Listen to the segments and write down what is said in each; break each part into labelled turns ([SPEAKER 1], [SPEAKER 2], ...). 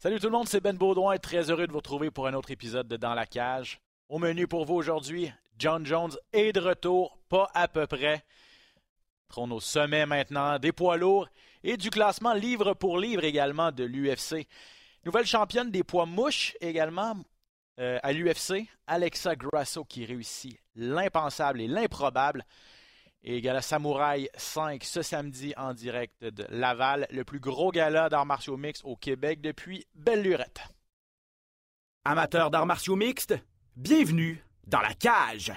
[SPEAKER 1] Salut tout le monde, c'est Ben Baudouin, très heureux de vous retrouver pour un autre épisode de Dans la cage. Au menu pour vous aujourd'hui, John Jones est de retour, pas à peu près. Trône au sommet maintenant des poids lourds et du classement livre pour livre également de l'UFC. Nouvelle championne des poids mouches également euh, à l'UFC, Alexa Grasso qui réussit l'impensable et l'improbable et Gala Samouraï 5 ce samedi en direct de Laval, le plus gros gala d'arts martiaux mixtes au Québec depuis belle lurette.
[SPEAKER 2] Amateurs d'arts martiaux mixtes, bienvenue dans la cage.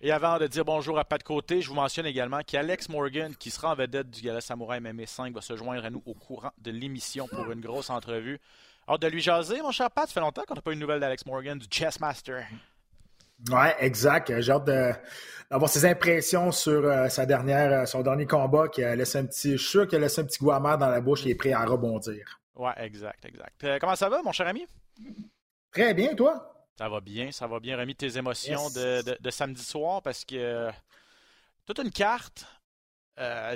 [SPEAKER 1] Et avant de dire bonjour à Pat Côté, je vous mentionne également qu'Alex Morgan, qui sera en vedette du Gala Samouraï MMA 5, va se joindre à nous au courant de l'émission pour une grosse entrevue. Hâte de lui jaser, mon cher Pat. Ça fait longtemps qu'on n'a pas eu de nouvelles d'Alex Morgan, du Chessmaster.
[SPEAKER 3] Ouais, exact. J'ai hâte d'avoir ses impressions sur euh, sa dernière, euh, son dernier combat qui a laissé un petit. Je suis sûr qu'il a laissé un petit goût amer dans la bouche et est prêt à rebondir.
[SPEAKER 1] Ouais, exact, exact. Euh, comment ça va, mon cher ami?
[SPEAKER 3] Très bien, toi?
[SPEAKER 1] Ça va bien, ça va bien. Remis tes émotions de, samedi soir parce que toute une carte,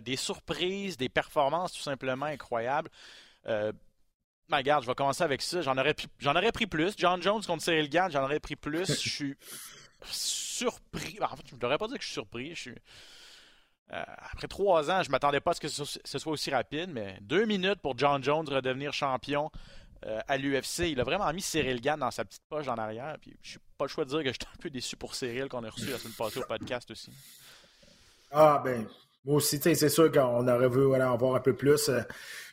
[SPEAKER 1] des surprises, des performances tout simplement incroyables. Euh, ben, regarde, je vais commencer avec ça. J'en aurais, j'en aurais pris plus. John Jones contre Cyril Gann, j'en aurais pris plus. Je suis surpris. En fait, je ne devrais pas dire que je suis surpris. Je suis... après trois ans, je ne m'attendais pas à ce que ce soit aussi rapide, mais deux minutes pour John Jones redevenir champion. Euh, à l'UFC. Il a vraiment mis Cyril Gann dans sa petite poche en arrière. Puis je suis pas le choix de dire que j'étais un peu déçu pour Cyril qu'on a reçu la semaine passée au podcast aussi.
[SPEAKER 3] Ah ben, moi aussi, c'est sûr qu'on aurait voulu en voir un peu plus. Euh,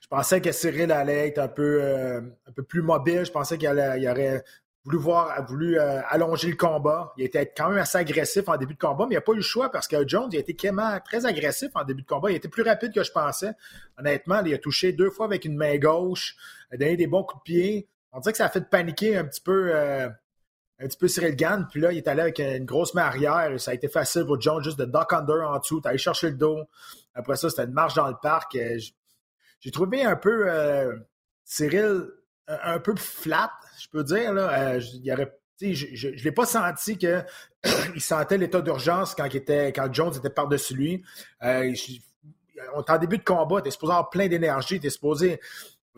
[SPEAKER 3] je pensais que Cyril allait être un peu, euh, un peu plus mobile. Je pensais qu'il aurait voulu voir, voulu allonger le combat. Il était quand même assez agressif en début de combat, mais il n'a pas eu le choix parce que Jones il a été très agressif en début de combat. Il était plus rapide que je pensais. Honnêtement, il a touché deux fois avec une main gauche a donné des bons coups de pied. On dirait que ça a fait paniquer un petit peu, euh, un petit peu Cyril Gann. Puis là, il est allé avec une grosse main arrière. Ça a été facile pour John juste de duck under en dessous. T'as allé chercher le dos. Après ça, c'était une marche dans le parc. Euh, j'ai trouvé un peu euh, Cyril un, peu flat, je peux dire. Là. il aurait, je ne l'ai pas senti qu'il sentait l'état d'urgence quand, quand Jones était par-dessus lui. on est en début de combat, tu es supposé avoir plein d'énergie, tu es supposé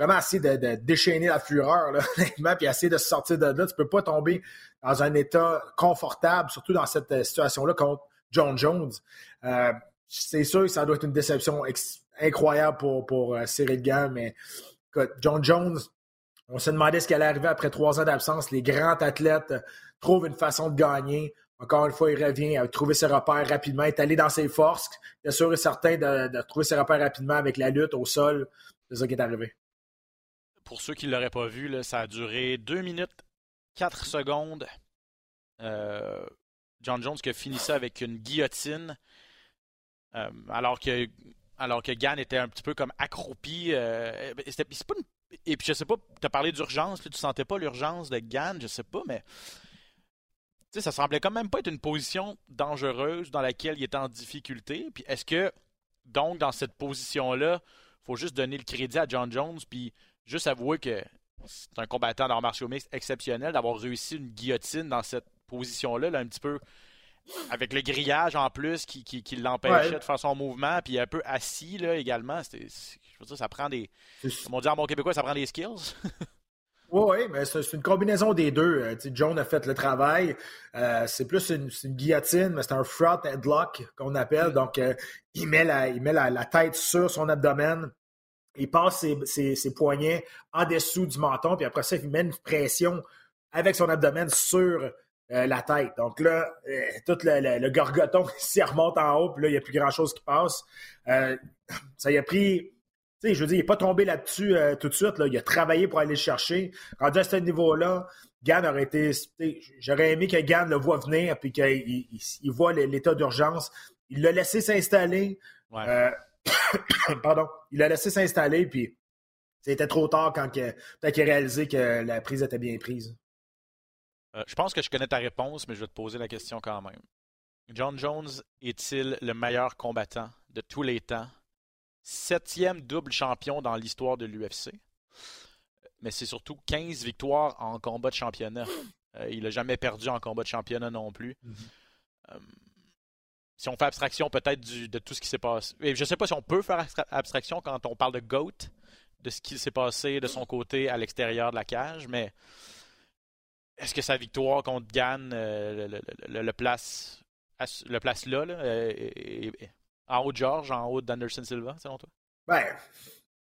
[SPEAKER 3] vraiment essayer de, déchaîner la fureur, là, puis essayer de se sortir de là. Tu peux pas tomber dans un état confortable, surtout dans cette euh, situation-là contre John Jones. Euh, c'est sûr que ça doit être une déception incroyable pour, pour euh, Cyril Gann, mais John Jones, on se demandait ce qui allait arriver après trois ans d'absence. Les grands athlètes trouvent une façon de gagner. Encore une fois, il revient à trouver ses repères rapidement, est allé dans ses forces. Il est sûr et certain de, de trouver ses repères rapidement avec la lutte au sol. C'est ça qui est arrivé
[SPEAKER 1] pour ceux qui ne l'auraient pas vu, ça a duré 2 minutes 4 secondes. Euh, John Jones qui a fini ça avec une guillotine. Euh, alors que alors que Gann était un petit peu comme accroupi. Euh, et puis je sais pas, tu as parlé d'urgence, tu sentais pas l'urgence de Gann, je sais pas, mais ça semblait quand même pas être une position dangereuse dans laquelle il était en difficulté. Puis est-ce que, donc, dans cette position-là, faut juste donner le crédit à John Jones, puis juste avouer que c'est un combattant d'arts martiaux mixtes exceptionnel d'avoir réussi une guillotine dans cette position-là, un petit peu avec le grillage en plus qui, qui, l'empêchait de faire son mouvement, puis un peu assis là, également. je veux dire, ça prend des. Comme on dit en bon québécois, ça prend des skills.
[SPEAKER 3] Oui, mais c'est une combinaison des deux. Euh, John a fait le travail. Euh, c'est plus une, guillotine, mais c'est un front headlock qu'on appelle. Mm. Donc, euh, il met, la, il met la, tête sur son abdomen il passe ses, poignets en dessous du menton, puis après ça, il met une pression avec son abdomen sur euh, la tête. Donc là, euh, tout le, le, gorgoton s'y remonte en haut, puis là, il n'y a plus grand-chose qui passe. Euh, ça y a pris... Tu sais, je veux dire, il n'est pas tombé là-dessus tout de suite. Là. Il a travaillé pour aller le chercher. Rendu à ce niveau-là, Gann aurait été... J'aurais aimé que Gann le voit venir, puis qu'il il, voit l'état d'urgence. Il l'a laissé s'installer. Pardon. Il a laissé s'installer, puis c'était trop tard quand il a réalisé que la prise était bien prise.
[SPEAKER 1] Euh, je pense que je connais ta réponse, mais je vais te poser la question quand même. John Jones est-il le meilleur combattant de tous les temps? Septième double champion dans l'histoire de l'UFC. Mais c'est surtout 15 victoires en combat de championnat. il n'a jamais perdu en combat de championnat non plus.
[SPEAKER 3] Mm-hmm.
[SPEAKER 1] Si on fait abstraction peut-être de tout ce qui s'est passé. Et je ne sais pas si on peut faire abstraction quand on parle de GOAT, de ce qui s'est passé de son côté à l'extérieur de la cage, mais est-ce que sa victoire contre Gann le, place le place là, en haut de George, en haut d'Anderson Silva, selon toi?
[SPEAKER 3] Ben,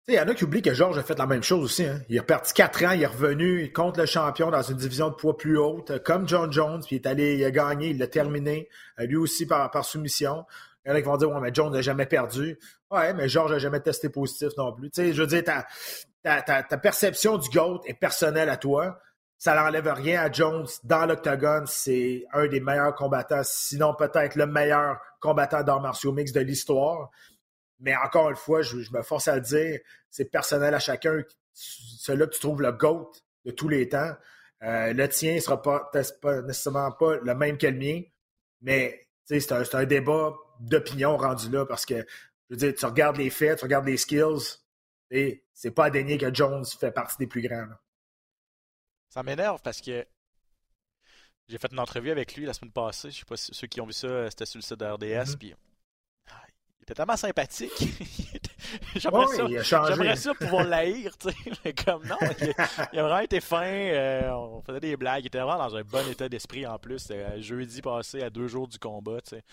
[SPEAKER 3] il y en a qui oublient que George a fait la même chose aussi. Hein. Il a perdu quatre ans, il est revenu contre le champion dans une division de poids plus haute, comme John Jones, puis il est allé, il a gagné, il l'a terminé, euh, lui aussi par, soumission. Il y en a qui vont dire, ouais, mais Jones n'a jamais perdu. Ouais, mais George n'a jamais testé positif non plus. Tu sais, je veux dire, ta, perception du GOAT est personnelle à toi. Ça n'enlève rien à Jones dans l'octogone. C'est un des meilleurs combattants, sinon peut-être le meilleur combattant d'arts martiaux mix de l'histoire. Mais encore une fois, je, me force à le dire, c'est personnel à chacun. Celui-là que tu trouves le GOAT de tous les temps, euh, le tien ne sera pas, pas, nécessairement pas le même que le mien, mais c'est un, un, débat d'opinion rendu là parce que, je veux dire, tu regardes les faits, tu regardes les skills, et c'est pas à dénier que Jones fait partie des plus grands.
[SPEAKER 1] Ça m'énerve parce que j'ai fait une entrevue avec lui la semaine passée. Je sais pas si ceux qui ont vu ça, c'était sur le site de RDS. Mm-hmm. Il était tellement sympathique. J'aimerais ça, ça, pouvoir l'haïr, tu sais. Mais comme non, il, a vraiment été fin. Euh, on faisait des blagues. Il était vraiment dans un bon état d'esprit en plus. Euh, jeudi passé, à deux jours du combat, tu sais.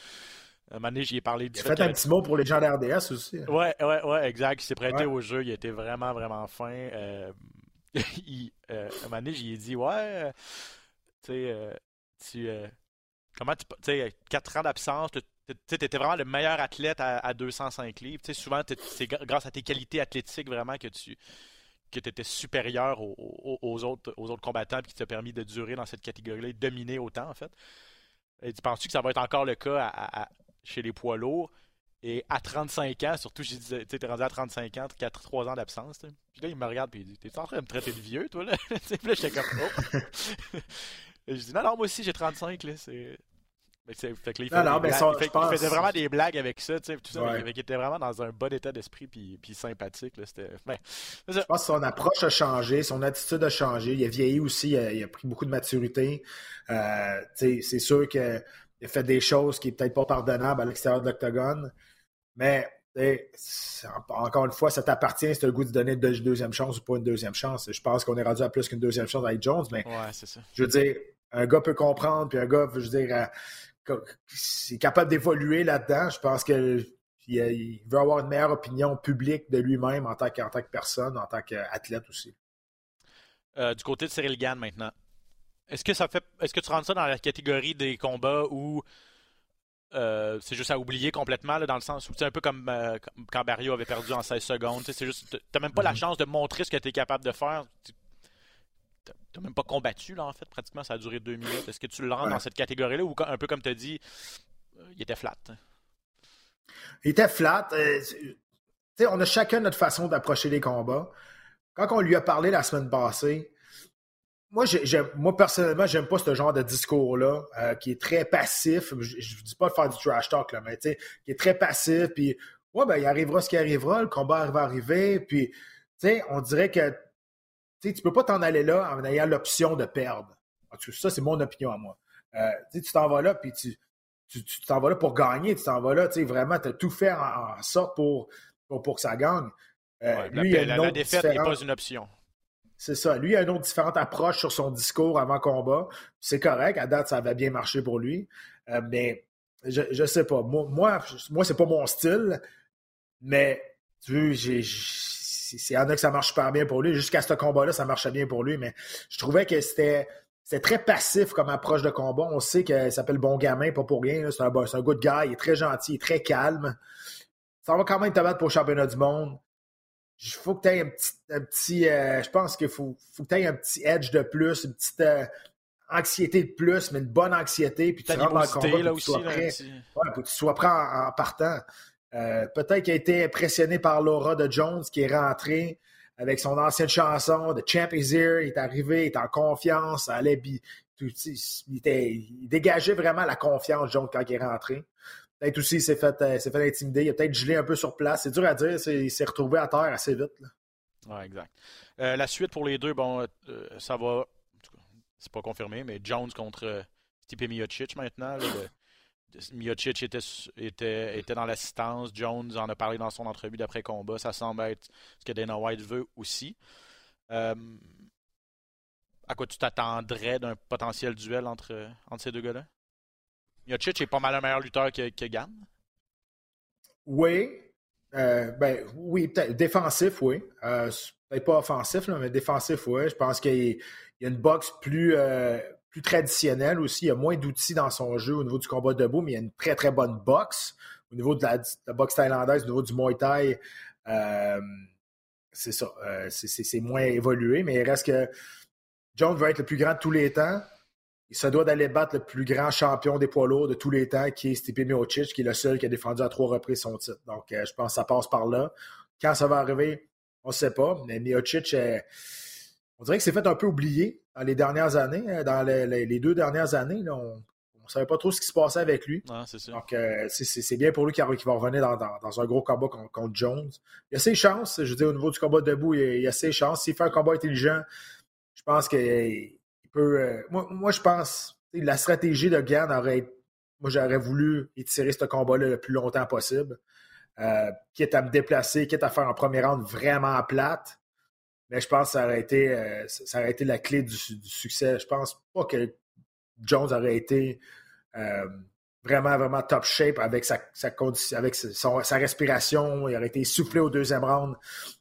[SPEAKER 1] Un moment donné, j'y ai parlé
[SPEAKER 3] du Il a fait, un petit mot pour les gens de RDS aussi. Hein.
[SPEAKER 1] Ouais, ouais, ouais, exact. Il s'est prêté au jeu. Il était vraiment, vraiment fin. Euh, il, un moment donné, j'y ai dit, ouais, tu sais, tu. comment tu. Tu sais, quatre ans d'absence, tu étais vraiment le meilleur athlète à, 205 livres. souvent, c'est grâce à tes qualités athlétiques vraiment que tu que étais supérieur aux, autres, aux autres combattants qui t'a permis de durer dans cette catégorie-là et de dominer autant, en fait. Et tu penses-tu que ça va être encore le cas chez les poids lourds? Et à 35 ans, surtout, tu es rendu à 35 ans, 4, 3 ans d'absence. Puis là, il me regarde et il dit T'es en train de me traiter de vieux, toi, là Puis là, j'étais comme oh. je dis Non, non, moi aussi, j'ai 35, là. Il, faisait vraiment des blagues avec ça, tout ça. Il, était vraiment dans un bon état d'esprit puis, puis sympathique. Là, ben,
[SPEAKER 3] je pense que son approche a changé, son attitude a changé. Il a vieilli aussi, il a, pris beaucoup de maturité. Euh, c'est sûr qu'il a fait des choses qui sont peut-être pas pardonnables à l'extérieur de l'octogone. Mais encore une fois, ça t'appartient, c'est le goût de donner une deuxième chance ou pas une deuxième chance. Je pense qu'on est rendu à plus qu'une deuxième chance avec Jones, mais je veux dire, un gars peut comprendre, puis un gars, je veux dire, euh, est capable d'évoluer là-dedans. Je pense qu'il veut avoir une meilleure opinion publique de lui-même en, tant que personne, en tant qu'athlète aussi.
[SPEAKER 1] Euh, du côté de Cyril Gann maintenant, est-ce que ça fait est-ce que tu rentres ça dans la catégorie des combats où euh, c'est juste à oublier complètement dans le sens où c'est un peu comme, euh, quand Barrio avait perdu en 16 secondes. C'est juste t'as même pas la mm-hmm. chance de montrer ce que tu es capable de faire n'as même pas combattu, là, en fait, pratiquement. Ça a duré deux minutes. Est-ce que tu le rends dans cette catégorie-là ou un peu comme tu as dit, euh, il était flat?
[SPEAKER 3] Il était flat. Euh, on a chacun notre façon d'approcher les combats. Quand on lui a parlé la semaine passée, moi, moi personnellement, j'aime pas ce genre de discours-là, euh, qui est très passif. Je ne dis pas de faire du trash talk, là, mais qui est très passif. Puis, ouais, ben, il arrivera ce qui arrivera, le combat va arriver. Puis, on dirait que tu ne peux pas t'en aller là en ayant l'option de perdre. Ça, c'est mon opinion à moi. Euh, tu t'en vas là, puis tu t'en vas là pour gagner, tu t'en vas là, tu sais, vraiment, tu as tout fait en, sorte pour, pour, que ça gagne.
[SPEAKER 1] Euh, lui, la, la, défaite n'est pas une option.
[SPEAKER 3] C'est ça. Lui, il a une autre différente approche sur son discours avant combat. C'est correct. À date, ça avait bien marché pour lui. Euh, mais je, je sais pas. Moi, moi, moi c'est pas mon style. Mais tu veux, j'ai il y en a que ça marche super bien pour lui. Jusqu'à ce combat-là, ça marchait bien pour lui, mais je trouvais que c'était très passif comme approche de combat. On sait qu'il s'appelle Bon Gamin, pas pour rien. C'est un, un good guy, il est très gentil, il est très calme. Ça va quand même te battre pour le championnat du monde. Il faut que tu aies un petit. Euh, je pense qu'il faut, faut, que tu aies un petit edge de plus, une petite euh, anxiété de plus, mais une bonne anxiété. Puis tu rentres dans le combat, que tu sois prêt. que tu sois prêt en partant. Euh, peut-être qu'il a été impressionné par l'aura de Jones qui est rentré avec son ancienne chanson de Champ is Here. Il est arrivé, il est en confiance, allait, il, il dégageait vraiment la confiance, Jones, quand il est rentré. Peut-être aussi il s'est fait, euh, intimider. Il a peut-être gelé un peu sur place. C'est dur à dire. Il s'est retrouvé à terre assez vite.
[SPEAKER 1] Exact. Euh, la suite pour les deux, bon, ça va c'est pas confirmé, mais Jones contre Stipe Miocic maintenant. Miocic était, était, était dans l'assistance. Jones en a parlé dans son entrevue d'après-combat. Ça semble être ce que Dana White veut aussi. à quoi tu t'attendrais d'un potentiel duel entre, entre ces deux gars-là? Miocic est pas mal un meilleur lutteur que, que Gann.
[SPEAKER 3] Oui. Euh, ben, oui, peut-être. Défensif, oui. Euh, peut-être pas offensif, mais défensif, oui. Je pense qu'il y a une boxe plus, euh, plus traditionnelle aussi. Il y a moins d'outils dans son jeu au niveau du combat debout, mais il y a une très, très bonne boxe. Au niveau de la, boxe thaïlandaise, au niveau du Muay Thai, c'est ça. c'est moins évolué, mais il reste que Jones va être le plus grand de tous les temps il se doit d'aller battre le plus grand champion des poids lourds de tous les temps, qui est Stipe Miocic, qui est le seul qui a défendu à trois reprises son titre. Donc, euh, je pense que ça passe par là. Quand ça va arriver, on ne sait pas. Mais Miocic, on dirait que c'est fait un peu oublier dans les dernières années. Hein, dans les, deux dernières années, on ne savait pas trop ce qui se passait avec lui. Donc, euh, c'est bien pour lui qu'il va revenir dans, un gros combat contre, Jones. Il a ses chances. Je veux dire, au niveau du combat debout, il, a ses chances. S'il fait un combat intelligent, je pense que euh, moi, je pense la stratégie de Gann aurait Moi, j'aurais voulu étirer ce combat-là le plus longtemps possible. Euh, quitte à me déplacer, quitte à faire un premier round vraiment plate. Mais je pense que ça aurait été, euh, ça aurait été la clé du, succès. Je pense pas que Jones aurait été vraiment, vraiment top shape avec sa, avec sa respiration. Il aurait été soufflé au deuxième round.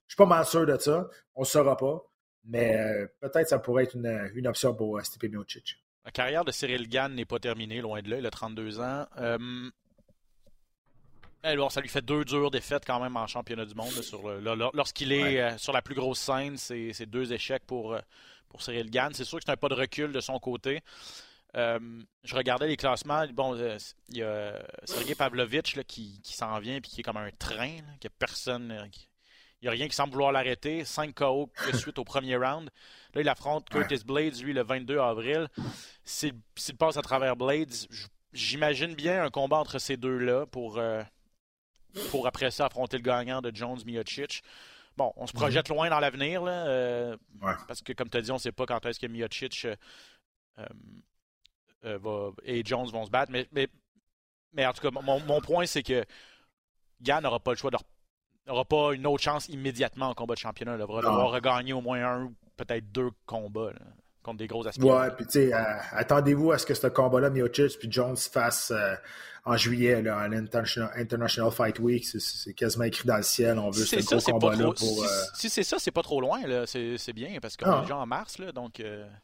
[SPEAKER 3] Je suis pas mal sûr de ça. On ne saura pas. Mais euh, peut-être ça pourrait être une, option pour euh, Stipe Miocic.
[SPEAKER 1] La carrière de Cyril Gann n'est pas terminée, loin de là. Il a 32 ans. Euh, alors, ça lui fait deux dures défaites quand même en championnat du monde. lorsqu'il est sur la plus grosse scène, c'est deux échecs pour, pour Cyril Gann. C'est sûr que c'est un pas de recul de son côté. je regardais les classements. Bon, il y a Sergei Pavlovich qui, s'en vient et qui est comme un train, que personne. Il n'y a rien qui semble vouloir l'arrêter. 5 KO de suite au premier round. Là, il affronte Curtis Blades, lui, le 22 avril. S'il passe à travers Blades, j'imagine bien un combat entre ces deux-là pour, euh, pour après ça affronter le gagnant de Jones Miocic. Bon, on se projette mhm. loin dans l'avenir, euh, parce que comme tu as dit, on ne sait pas quand est-ce que Miocic euh, et Jones vont se battre. Mais, mais, en tout cas, mon, mon point, c'est que Gann n'aura pas le choix de n'aura pas une autre chance immédiatement en combat de championnat. Il va devoir regagner au moins un ou peut-être deux combats contre des gros aspirants.
[SPEAKER 3] Ouais, puis tu sais, euh, attendez-vous à ce que ce combat-là, Miocic puis Jones fasse euh, en juillet là, à l'International Fight Week. C'est quasiment écrit dans le ciel. On veut ce gros combat-là pour.
[SPEAKER 1] Si,
[SPEAKER 3] euh,
[SPEAKER 1] si c'est ça, c'est pas trop loin. C'est bien parce qu'on ah. est déjà en mars, là, donc.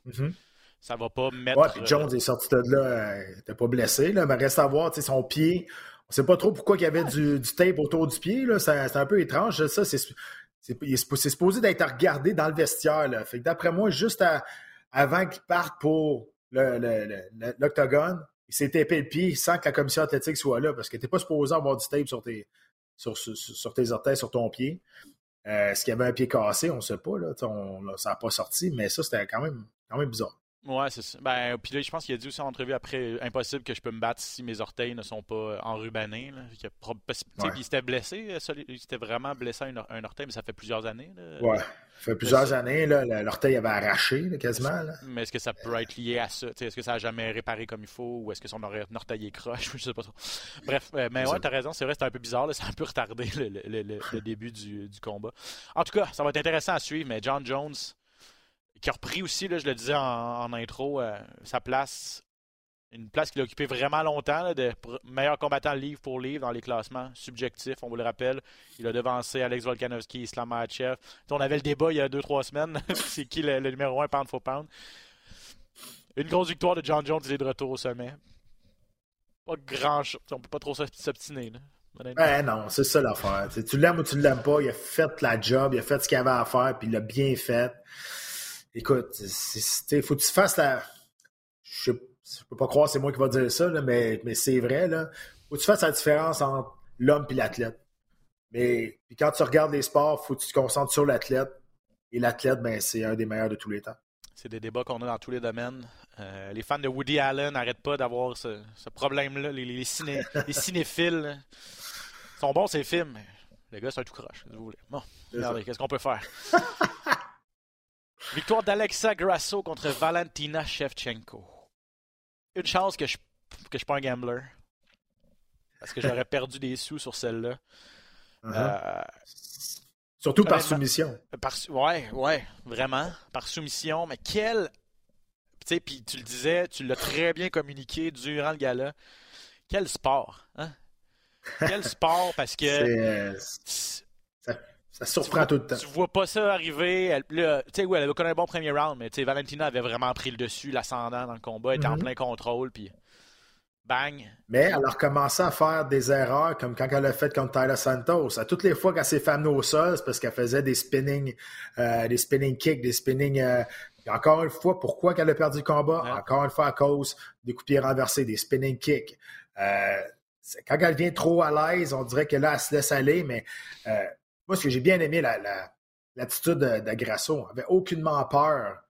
[SPEAKER 1] Mm-hmm. Ça va pas mettre.
[SPEAKER 3] Ouais, puis Jones est sorti de là, il n'était pas blessé, là, mais reste à voir, tu sais, son pied, on ne sait pas trop pourquoi il y avait du, tape autour du pied. C'est un peu étrange. Ça, c'est supposé d'être regardé dans le vestiaire. Là. Fait d'après moi, juste avant qu'il parte pour l'octogone, il s'est tapé le pied sans que la commission athlétique soit là parce que tu pas supposé avoir du tape sur tes, sur, sur, tes orteils, sur ton pied. Euh, Est-ce qu'il y avait un pied cassé? On ne sait pas. Là, ça n'a pas sorti, mais ça, c'était quand même, quand même bizarre.
[SPEAKER 1] Ouais, c'est ça. Ben, puis là, je pense qu'il a dit aussi en entrevue après impossible que je peux me battre si mes orteils ne sont pas enrubanés. Là. Il, s'était blessé, euh, il s'était vraiment blessé un, un, orteil, mais ça fait plusieurs années. Là.
[SPEAKER 3] Ouais, ça fait plusieurs années. L'orteil avait arraché quasiment.
[SPEAKER 1] Mais est-ce que ça peut être lié à ça? Est-ce que ça n'a jamais réparé comme il faut ou est-ce que son orteil est croche Je sais pas trop. Bref, euh, mais ouais, t'as raison, c'est vrai, c'était un peu bizarre. Ça a un peu retardé le, le début du, du combat. En tout cas, ça va être intéressant à suivre, mais John Jones qui a repris aussi, là, je le disais en, intro, euh, sa place, une place qu'il a occupée vraiment longtemps, de meilleur combattant livre pour livre dans les classements subjectifs, on vous le rappelle. Il a devancé Alex Volkanovski, Islam Makhachev. On avait le débat il y a 2-3 semaines, c'est qui le, numéro 1 pound for pound. Une grosse victoire de John Jones, il est de retour au sommet. Pas grand chose, on peut pas trop s'obstiner.
[SPEAKER 3] Ben non, c'est ça l'affaire. Tu l'aimes ou tu l'aimes pas, il a fait la job, il a fait ce qu'il avait à faire, puis il l'a bien fait écoute, il faut que tu fasses la. Je ne peux pas croire que c'est moi qui va dire ça, mais, mais c'est vrai. Il faut que tu fasses la différence entre l'homme et l'athlète. Mais puis quand tu regardes les sports, il faut que tu te concentres sur l'athlète. Et l'athlète, ben, c'est un des meilleurs de tous les temps.
[SPEAKER 1] C'est des débats qu'on a dans tous les domaines. Euh, les fans de Woody Allen n'arrêtent pas d'avoir ce, problème-là. Les, les, cinéphiles sont bons, ces films. Les gars, c'est un tout croche, vous voulez. Bon, regardez, qu'est-ce qu'on peut faire? Victoire d'Alexa Grasso contre Valentina Shevchenko. Une chance que je que je suis pas un gambler. Parce que j'aurais perdu des sous sur celle-là.
[SPEAKER 3] Uh-huh. Euh, Surtout par soumission.
[SPEAKER 1] Par, ouais, ouais, vraiment. Par soumission. Mais quel. Tu sais, puis tu le disais, tu l'as très bien communiqué durant le gala. Quel sport, hein? Quel sport, parce que.
[SPEAKER 3] Ça, surprend tout le temps.
[SPEAKER 1] Tu vois pas ça arriver. Tu sais, oui, elle avait connu un bon premier round, mais Valentina avait vraiment pris le dessus, l'ascendant dans le combat, était en mm-hmm. plein contrôle, puis bang.
[SPEAKER 3] Mais elle a recommencé à faire des erreurs comme quand elle a fait contre Tyler Santos. À toutes les fois qu'elle s'est fait amener au sol, c'est parce qu'elle faisait des spinning, euh, des spinning kicks, des spinning. Euh, encore une fois, pourquoi qu'elle a perdu le combat? Encore une fois, à cause des coups de pied renversés, des spinning kicks. Euh, quand elle vient trop à l'aise, on dirait que là, elle se laisse aller, mais moi, ce que j'ai bien aimé, l'attitude la, de, de elle avait aucunement peur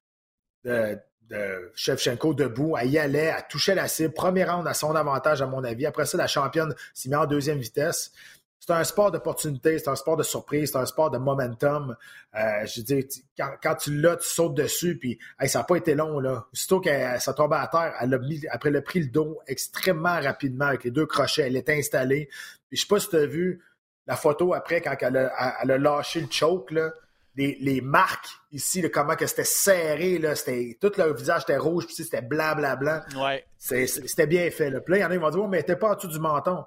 [SPEAKER 3] de, de Shevchenko debout. Elle y allait, elle touchait la cible. Premier round à son avantage, à mon avis. Après ça, la championne s'y met en deuxième vitesse. C'est un sport d'opportunité, c'est un sport de surprise, c'est un sport de momentum. Euh, je veux dire, quand, tu l'as, tu sautes dessus, puis ça n'a pas été long. Là. Aussitôt qu'elle ça tombait à terre, elle a mis, après le pris le dos extrêmement rapidement avec les deux crochets. Elle est installée. Puis, je sais pas si tu as vu la photo après quand elle a, elle a lâché le choke. Là les, marques ici, comment que c'était serré, là, c'était, tout le visage était rouge, puis c'était blanc, blanc, blanc.
[SPEAKER 1] Ouais.
[SPEAKER 3] c'était bien fait. Là. Puis là, il y en a qui vont dire, oh, mais t'es pas en dessous du menton.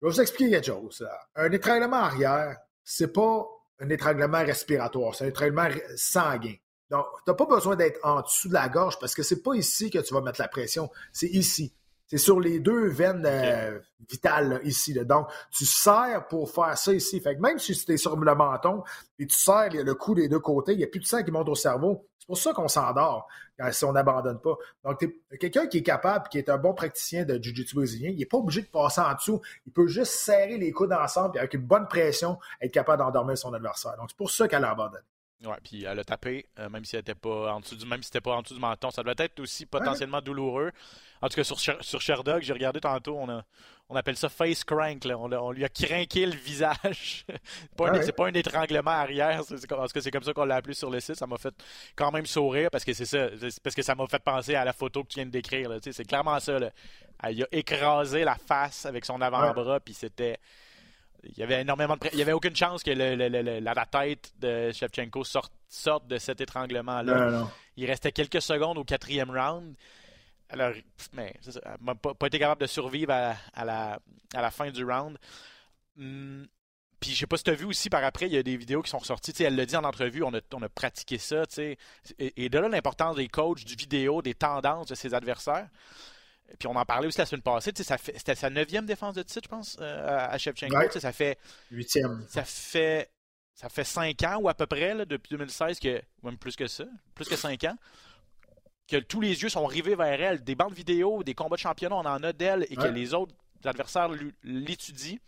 [SPEAKER 3] Je vais vous expliquer quelque chose. Un étranglement arrière, c'est pas un étranglement respiratoire, c'est un étranglement sanguin. Donc, t'as pas besoin d'être en dessous de la gorge parce que c'est pas ici que tu vas mettre la pression, c'est ici. C'est sur les deux veines euh, vitales ici. Donc, tu serres pour faire ça ici. Fait que même si tu es sur le menton et tu serres le cou des deux côtés, il n'y a plus de sang qui monte au cerveau. C'est pour ça qu'on s'endort si on n'abandonne pas. Donc, quelqu'un qui est capable, qui est un bon praticien de Jiu-Jitsu brésilien, il n'est pas obligé de passer en dessous. Il peut juste serrer les coudes ensemble et avec une bonne pression, être capable d'endormir son adversaire. Donc, c'est pour ça qu'elle abandonne.
[SPEAKER 1] Ouais, puis elle a tapé, euh, même si elle était pas en dessous du, même si c'était pas en dessous du menton. Ça doit être aussi potentiellement douloureux. En tout cas, sur, sur Sherdog, j'ai regardé tantôt, on, a, on appelle ça face crank. Là. On, lui a craqué le visage. c'est pas, un étranglement arrière. C'est, parce que c'est comme ça qu'on l'a appelé sur le site. Ça m'a fait quand même sourire parce que c'est ça. parce que ça m'a fait penser à la photo que tu viens de décrire. Là. C'est clairement ça. Là. Elle a écrasé la face avec son avant-bras, puis c'était. Il y avait énormément de. Il y avait aucune chance que la, tête de Shevchenko sorte, sorte de cet étranglement-là. Il restait quelques secondes au quatrième round. Alors, mais pas, été capable de survivre à, la, à la fin du round. Hum, puis je sais pas si tu as vu aussi par après, il y a des vidéos qui sont ressorties. elle l'a dit en entrevue, on a, on a pratiqué ça. Et, et de là l'importance des coachs, du vidéo, des tendances de ses adversaires. Puis on en parlait aussi la semaine passée. C'était sa neuvième défense de titre, je pense, euh, à Shevchenko. Ça fait.
[SPEAKER 3] Huitième.
[SPEAKER 1] Ça fait. Ça fait cinq ans ou à peu près, depuis 2016, que, même plus que ça, plus que cinq ans, que tous les yeux sont rivés vers elle, des bandes vidéo, des combats de championnat, on en a d'elle et que les autres adversaires l'étudient.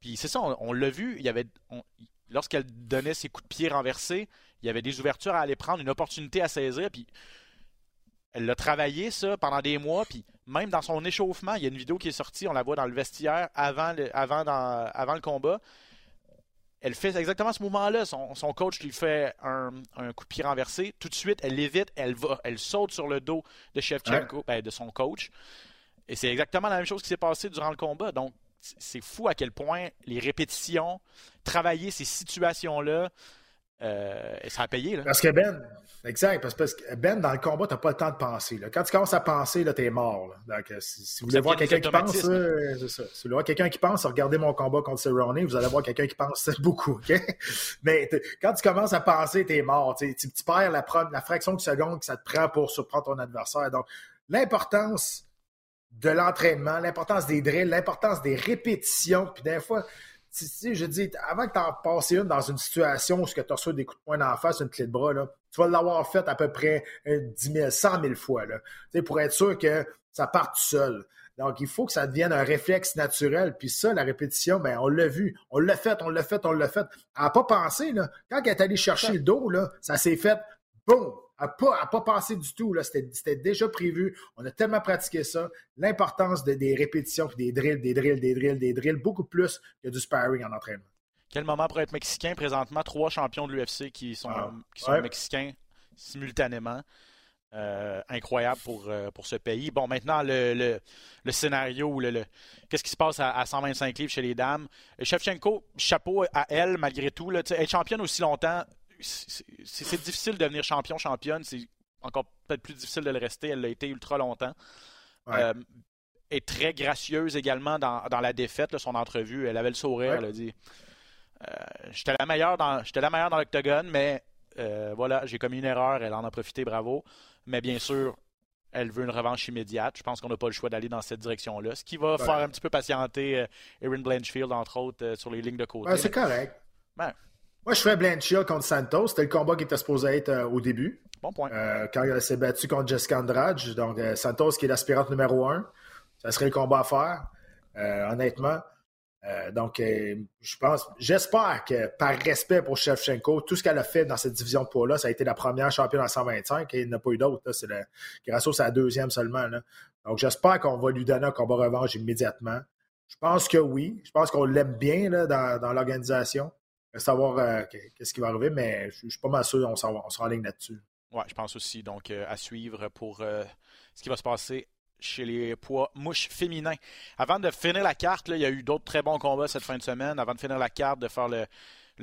[SPEAKER 1] Puis c'est ça, on, l'a vu, il y avait lorsqu'elle donnait ses coups de pied renversés, il y avait des ouvertures à aller prendre, une opportunité à saisir, puis elle l'a travaillé ça pendant des mois, puis même dans son échauffement, il y a une vidéo qui est sortie, on la voit dans le vestiaire avant le, avant, avant le combat elle fait exactement ce mouvement-là. Son, coach lui fait un, coup de pied renversé. Tout de suite, elle l'évite, elle va, elle saute sur le dos de Shevchenko, ben, de son coach. Et c'est exactement la même chose qui s'est passé durant le combat. Donc, c'est fou à quel point les répétitions, travailler ces situations-là, euh, ça a payé. Là.
[SPEAKER 3] Parce que Ben, exact, parce, que Ben, dans le combat, tu n'as pas le temps de penser. Quand tu commences à penser, tu es mort. Donc, euh, si, vous voulez voir quelqu'un qui pense, euh, c'est ça. Si vous voulez voir quelqu'un qui pense, regardez mon combat contre Cerrone, vous allez voir quelqu'un qui pense beaucoup. Mais quand tu commences à penser, tu es mort. Tu, perds la, la, fraction de seconde que ça te prend pour surprendre ton adversaire. Donc, l'importance de l'entraînement, l'importance des drills, l'importance des répétitions, puis des fois, je dis, avant que tu en passes une dans une situation où tu reçois des coups de poing en face, une clé de bras, là, tu vas l'avoir fait à peu près 10 000, 100 000 fois, là, pour être sûr que ça parte tout seul. Donc, il faut que ça devienne un réflexe naturel. Puis ça, la répétition, ben, on l'a vu. On l'a fait, on l'a fait, on l'a fait. Elle n'a pas pensé, là. Quand elle est allée chercher le dos, là, ça s'est fait, boum, n'a pas, pas passé du tout. C'était déjà prévu. On a tellement pratiqué ça. L'importance de, des répétitions, des drills, des drills, des drills, des drills, beaucoup plus que du sparring en entraînement.
[SPEAKER 1] Quel moment pour être mexicain? Présentement, trois champions de l'UFC qui sont, ah, qui sont mexicains simultanément. Euh, incroyable pour, euh, pour ce pays. Bon, maintenant, le, le, scénario ou le, qu'est-ce qui se passe à, 125 livres chez les dames? Shevchenko, chapeau à elle, malgré tout. Là, être championne aussi longtemps, c'est difficile de devenir champion, championne. C'est encore peut-être plus difficile de le rester. Elle l'a été ultra longtemps. Euh, est très gracieuse également dans, dans la défaite, son entrevue. Elle avait le sourire, elle a dit J'étais la meilleure dans, l'octogone, mais voilà, j'ai commis une erreur, elle en a profité, bravo. Mais bien sûr, elle veut une revanche immédiate. Je pense qu'on n'a pas le choix d'aller dans cette direction-là. Ce qui va faire un petit peu patienter euh, Erin Blanchfield, entre autres, euh, sur les lignes de côté.
[SPEAKER 3] c'est correct. Moi, je ferais Blanchfield contre Santos. C'était le combat qui était supposé être euh, au début.
[SPEAKER 1] Bon point.
[SPEAKER 3] quand elle s'est battue contre Jessica Andrade. Donc, Santos, qui est l'aspirante numéro un. Ça serait le combat à faire, honnêtement. Euh, donc, euh, je pense, j'espère que par respect pour Shevchenko, tout ce qu'elle a fait dans cette division de poids-là, ça a été la première championne en 125 et il n'y a pas eu d'autre. C'est Grasso, c'est la deuxième seulement. Donc, j'espère qu'on va lui donner un combat revanche immédiatement. Je pense que oui. Je pense qu'on l'aime bien dans, l'organisation. Savoir euh, qu'est-ce qui va arriver, mais je, suis pas mal sûr qu'on sera en ligne là-dessus.
[SPEAKER 1] Je pense aussi. Donc, à suivre pour ce qui va se passer chez les poids mouches féminins. Avant de finir la carte, il y a eu d'autres très bons combats cette fin de semaine. Avant de finir la carte, de faire le,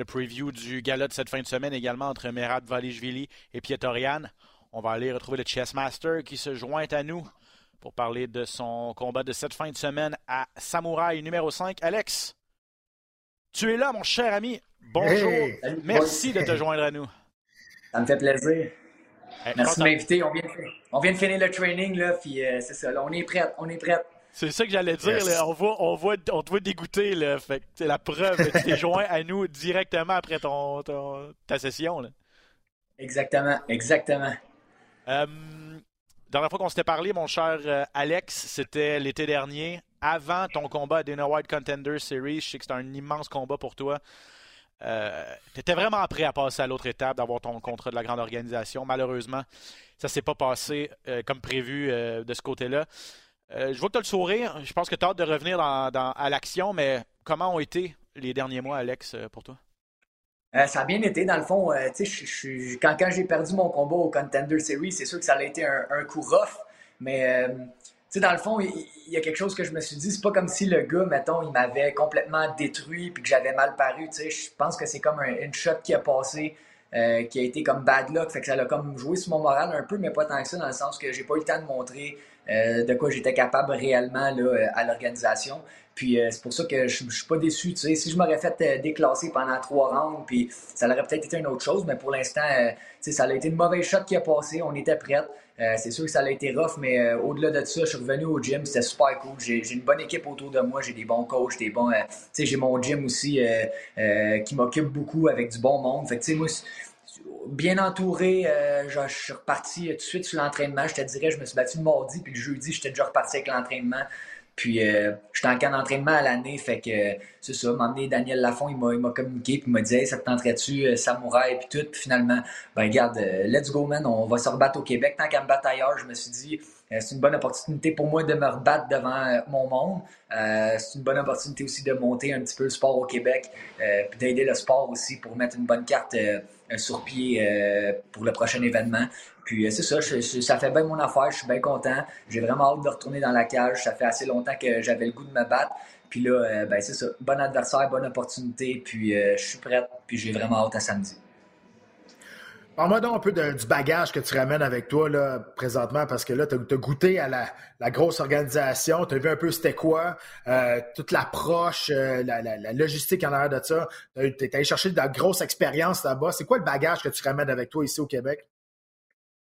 [SPEAKER 1] preview du gala de cette fin de semaine également entre Merab Valijvili et Pietorian. On va aller retrouver le Chessmaster qui se joint à nous pour parler de son combat de cette fin de semaine à Samouraï numéro 5. Alex, tu es là, mon cher ami. Bonjour. Merci de te joindre à nous.
[SPEAKER 4] Ça me fait plaisir. Merci de m'inviter. On vient, de, on vient de finir le training, là, puis euh, c'est ça. Là, on est prêt. On est prêt.
[SPEAKER 1] C'est ça que j'allais dire. on, voit, on, voit, on te voit. Là, fait c'est la preuve. tu t'es joint à nous directement après ton, ta session. Là.
[SPEAKER 4] Exactement. Exactement.
[SPEAKER 1] Euh, dernière fois qu'on s'était parlé, mon cher euh, Alex, c'était l'été dernier, avant ton combat à Dana White Contender Series. Je sais que c'était un immense combat pour toi. Euh, tu étais vraiment prêt à passer à l'autre étape, d'avoir ton contrat de la grande organisation. Malheureusement, ça ne s'est pas passé euh, comme prévu euh, de ce côté-là. je vois que tu as le sourire. Je pense que tu as hâte de revenir à l'action, mais comment ont été les derniers mois, Alex, pour toi?
[SPEAKER 4] ça a bien été, dans le fond. quand, quand j'ai perdu mon combat au Contender Series, c'est sûr que ça a été un, un coup rough, mais dans le fond, il, y a quelque chose que je me suis dit, c'est pas comme si le gars, mettons, il m'avait complètement détruit puis que j'avais mal paru. Je pense que c'est comme un, une shot qui a passé, euh, qui a été comme bad luck, fait ça a comme joué sur mon moral un peu, mais pas tant que ça, dans le sens que j'ai pas eu le temps de montrer euh, de quoi j'étais capable réellement à l'organisation. Puis euh, c'est pour ça que je, suis pas déçu. Si je m'aurais fait déclasser pendant trois rounds, puis ça aurait peut-être été une autre chose, mais pour l'instant, ça a été une mauvaise shot qui a passé. On était prêts. c'est sûr que ça a été rough, mais au-delà de ça, je suis revenu au gym. C'était super cool. J'ai une bonne équipe autour de moi. J'ai des bons coachs, des bons. tu sais, j'ai mon gym aussi qui m'occupe beaucoup avec du bon monde. Fait tu sais, moi bien entouré. je, suis reparti tout de suite sur l'entraînement. Je te dirais, je me suis battu le mardi, puis le jeudi, j'étais déjà reparti avec l'entraînement. Puis, euh, j'étais en camp d'entraînement à l'année, fait que c'est ça. M'a amené Daniel Lafont, il m'a, communiqué, puis il m'a dit, hey, ça te tenterait-tu, euh, Samouraï, puis tout. Puis finalement, ben, regarde, euh, let's go, man, on va se rebattre au Québec. Tant qu'à me battre ailleurs, je me suis dit, euh, c'est une bonne opportunité pour moi de me rebattre devant mon monde. c'est une bonne opportunité aussi de monter un petit peu le sport au Québec, puis d'aider le sport aussi pour mettre une bonne carte sur pied pour le prochain événement. Puis euh, c'est ça, ça fait bien mon affaire, je suis bien content. J'ai vraiment hâte de retourner dans la cage. Ça fait assez longtemps que j'avais le goût de me battre. Puis là, euh, ben c'est ça, bon adversaire, bonne opportunité. Puis euh, je suis prête, puis j'ai vraiment hâte à samedi.
[SPEAKER 3] Parle-moi donc un peu du bagage que tu ramènes avec toi là, présentement, parce que là, tu as, goûté à la, grosse organisation, tu as vu un peu c'était quoi, toute l'approche, la, logistique en arrière de ça. Tu es allé chercher de la grosse expérience là-bas. C'est quoi le bagage que tu ramènes avec toi ici au Québec?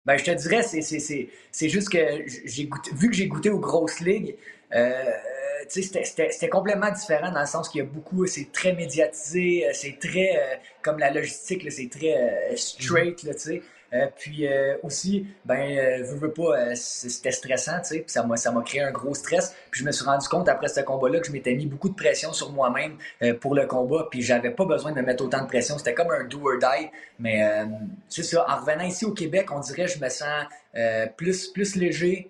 [SPEAKER 4] Ben, je te dirais, c'est juste que j'ai vu que j'ai goûté aux grosses ligues, euh, c'était complètement différent dans le sens qu'il y a beaucoup, c'est très médiatisé, euh, c'est très, euh, comme la logistique, c'est très euh, straight, tu sais. Puis aussi, ben, euh, veux pas, c'était stressant, tu sais, ça m'a, ça m'a créé un gros stress. Puis je me suis rendu compte après ce combat-là que je m'étais mis beaucoup de pression sur moi-même pour le combat, puis j'avais pas besoin de mettre autant de pression. C'était comme un do or die. Mais c'est ça, en revenant ici au Québec, on dirait que je me sens plus, plus léger.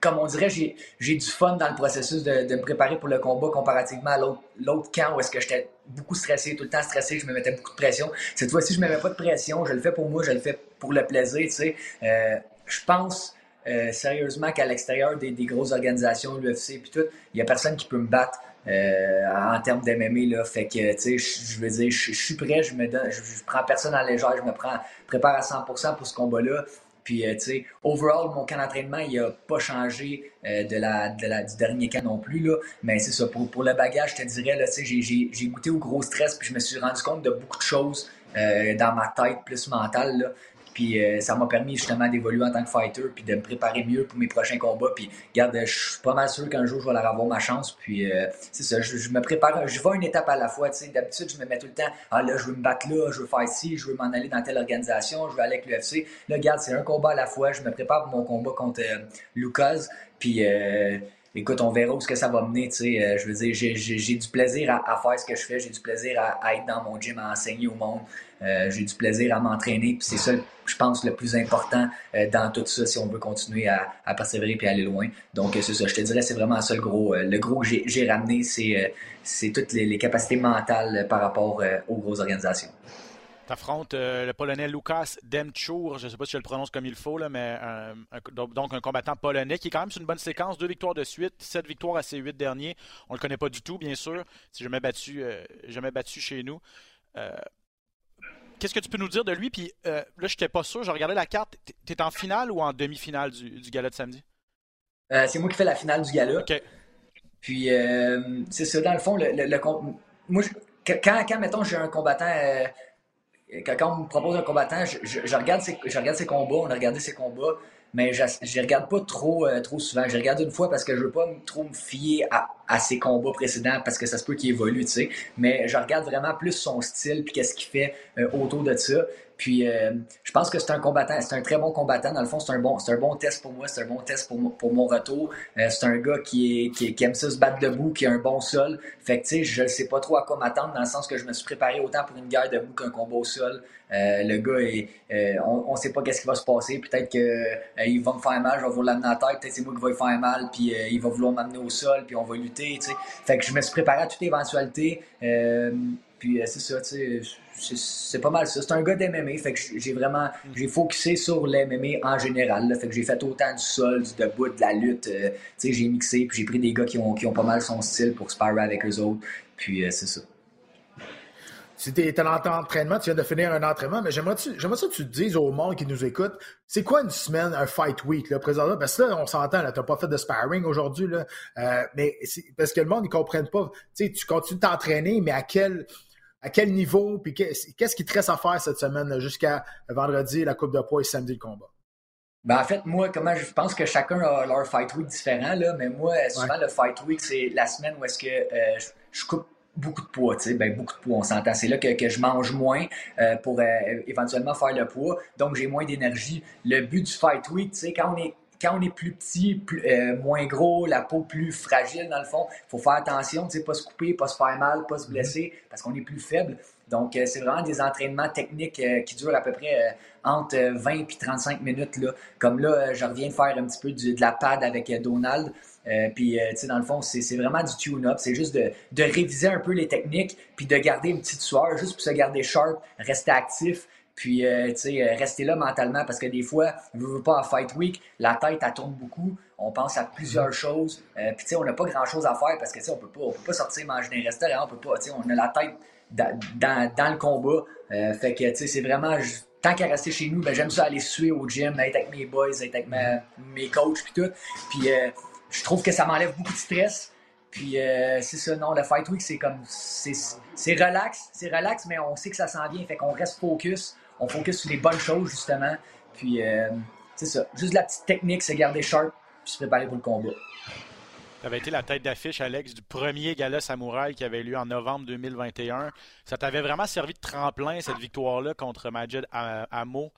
[SPEAKER 4] Comme on dirait, j'ai du fun dans le processus de, de, me préparer pour le combat comparativement à l'autre camp où est-ce que j'étais beaucoup stressé, tout le temps stressé, je me mettais beaucoup de pression. Cette fois-ci, je ne me mets pas de pression, je le fais pour moi, je le fais pour le plaisir, tu sais. Euh, je pense euh, sérieusement qu'à l'extérieur des, des, grosses organisations, l'UFC puis tout, il n'y a personne qui peut me battre. Euh, en termes d'MMA, là, fait que, tu sais, je veux dire, je suis prêt, je me je, prends personne en légère, je me prends, prépare à 100% pour ce combat-là. Puis, euh, tu sais, overall, mon camp d'entraînement, il n'a pas changé euh, de la, de la, du dernier camp non plus. Là. Mais c'est ça, pour, pour le bagage, je te dirais, j'ai goûté au gros stress, puis je me suis rendu compte de beaucoup de choses euh, dans ma tête plus mentale. Là. Puis euh, ça m'a permis justement d'évoluer en tant que fighter, puis de me préparer mieux pour mes prochains combats. Puis regarde, je suis pas mal sûr qu'un jour je vais avoir ma chance. Puis euh, c'est ça, je, me prépare, je vais une étape à la fois. D'habitude, je me mets tout le temps, ah là, je veux me battre là, je veux faire ci, je veux m'en aller dans telle organisation, je veux aller avec l'UFC. Là, regarde, c'est un combat à la fois. Je me prépare pour mon combat contre euh, Lucas. Puis écoute, on verra où ce que ça va mener. je veux dire, j'ai du plaisir à, faire ce que je fais, j'ai du plaisir à, être dans mon gym, à enseigner au monde. Euh, j'ai du plaisir à m'entraîner. Puis c'est ça, je pense, le plus important euh, dans tout ça si on veut continuer à, persévérer et aller loin. Donc euh, c'est ça, je te dirais, c'est vraiment ça le gros. le gros que j'ai ramené, c'est toutes les, capacités mentales par rapport aux grosses organisations.
[SPEAKER 1] Tu affrontes le Polonais Lukas Demchur, je ne sais pas si je le prononce comme il faut, là, mais donc un combattant polonais qui est quand même sur une bonne séquence, deux victoires de suite, sept victoires à ses huit derniers. On le connaît pas du tout, bien sûr. Si jamais battu, jamais battu chez nous. Qu'est-ce que tu peux nous dire de lui? Puis euh, là, je n'étais pas sûr, je regardais la carte. Tu es en finale ou en demi-finale du, du, gala de samedi?
[SPEAKER 4] Euh, c'est moi qui fais la finale du gala.
[SPEAKER 1] OK.
[SPEAKER 4] Puis, euh, c'est ça, dans le fond, le, le, moi, quand, quand, mettons, j'ai un combattant, quand on me propose un combattant, je, regarde ses, combats, on a regardé ses combats, mais je ne regarde pas trop, trop souvent. Je regarde une fois parce que je veux pas trop me fier à, à ses combats précédents parce que ça se peut qu'il évolue, tu sais. Mais je regarde vraiment plus son style puis qu'est-ce qu'il fait euh, autour de ça. Puis euh, je pense que c'est un combattant, c'est un très bon combattant. Dans le fond, c'est un bon, c'est un bon test pour moi, c'est un bon test pour, pour mon retour. Euh, c'est un gars qui, est, qui, aime ça se battre debout, qui a un bon sol. Fait que tu sais, je sais pas trop à quoi m'attendre dans le sens que je me suis préparé autant pour une guerre debout qu'un combat au sol. le gars, est, on, on sait pas qu'est-ce qui va se passer. Peut-être que il va me faire mal, je vais vouloir l'amener à tête. Peut-être c'est moi qui va lui faire mal, puis il va vouloir m'amener au sol, puis on va lutter fait que je me suis préparé à toute éventualité. Euh, puis euh, c'est ça, c'est pas mal ça. C'est un gars d'MMA, fait que j'ai vraiment, j'ai focusé sur l'MMA en général. fait que j'ai fait autant du sol, du debout, de la lutte. Euh, tu sais, j'ai mixé, puis j'ai pris des gars qui ont, qui ont pas mal son style pour sparer avec eux autres. Puis c'est ça
[SPEAKER 3] si tu es en entraînement, tu viens de finir un entraînement, mais j'aimerais ça que tu te dises au monde qui nous écoute, c'est quoi une semaine, un fight week, là, présentement? Parce que là, on s'entend, là, t'as pas fait de sparring aujourd'hui, là, euh, mais parce que le monde, ils comprennent pas. Tu sais, tu continues de t'entraîner, mais à quel, à quel niveau, puis qu'est-ce qui te reste à faire cette semaine jusqu'à vendredi, la coupe de poids et samedi, le combat?
[SPEAKER 4] Ben en fait, moi, comment je pense que chacun a leur fight week différent, là, mais moi, souvent, le fight week, c'est la semaine où est-ce que euh, je coupe beaucoup de poids, tu sais, ben beaucoup de poids, on s'entend. C'est là que, que, je mange moins euh, pour euh, éventuellement faire le poids, donc j'ai moins d'énergie. Le but du Fight Week, tu sais, quand on est quand on est plus petit, plus, euh, moins gros, la peau plus fragile dans le fond, il faut faire attention, tu sais, pas se couper, pas se faire mal, pas se mhm. blesser, parce qu'on est plus faible. Donc, c'est vraiment des entraînements techniques qui durent à peu près entre 20 et 35 minutes. Là. Comme là, je reviens de faire un petit peu de la pad avec Donald. Euh, puis, euh, tu sais, dans le fond, c'est vraiment du tune-up. C'est juste de, de, réviser un peu les techniques, puis de garder une petite sueur, juste pour se garder sharp, rester actif, puis, euh, tu sais, rester là mentalement, parce que des fois, on ne veut pas à Fight Week, la tête, elle tourne beaucoup, on pense à plusieurs choses, puis, tu sais, on n'a pas grand-chose à faire, parce que, tu sais, on peut pas, on peut pas sortir manger dans les restaurants, on peut pas, tu sais, on a la tête dans, dans, le combat, fait que, tu sais, c'est vraiment tant qu'à rester chez nous, ben, j'aime ça aller suer au gym, être avec mes boys, être avec mes coachs, puis tout. Puis je trouve que ça m'enlève beaucoup de stress. Puis euh, c'est ça, non, le Fight Week, c'est comme. C'est relax, c'est relax, mais on sait que ça s'en vient, fait qu'on reste focus. On focus sur les bonnes choses, justement. Puis euh, c'est ça. Juste la petite technique, c'est garder sharp, puis se préparer pour le combat.
[SPEAKER 1] Tu avais été la tête d'affiche, Alex, du premier gala samouraï qui avait lieu en novembre 2021. Ça t'avait vraiment servi de tremplin, cette victoire-là, contre Majid Amo.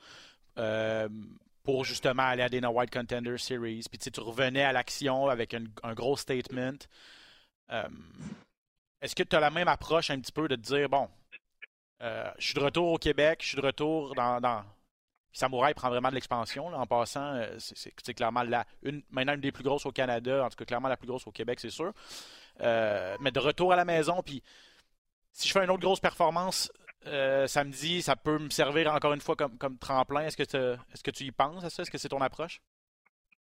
[SPEAKER 1] Euh, pour justement aller à des White Contender Series. Puis tu revenais à l'action avec un, gros statement. Euh, est-ce que tu as la même approche un petit peu de te dire, bon, euh, je suis de retour au Québec, je suis de retour dans, Samouraï prend vraiment de l'expansion. En passant, euh, c'est clairement la, une, maintenant une des plus grosses au Canada, en tout cas clairement la plus grosse au Québec, c'est sûr. Mais de retour à la maison, puis si je fais une autre grosse performance euh, samedi, ça peut me servir encore une fois comme, comme tremplin. Est-ce que, est que tu y penses à ça? Est-ce que c'est ton approche?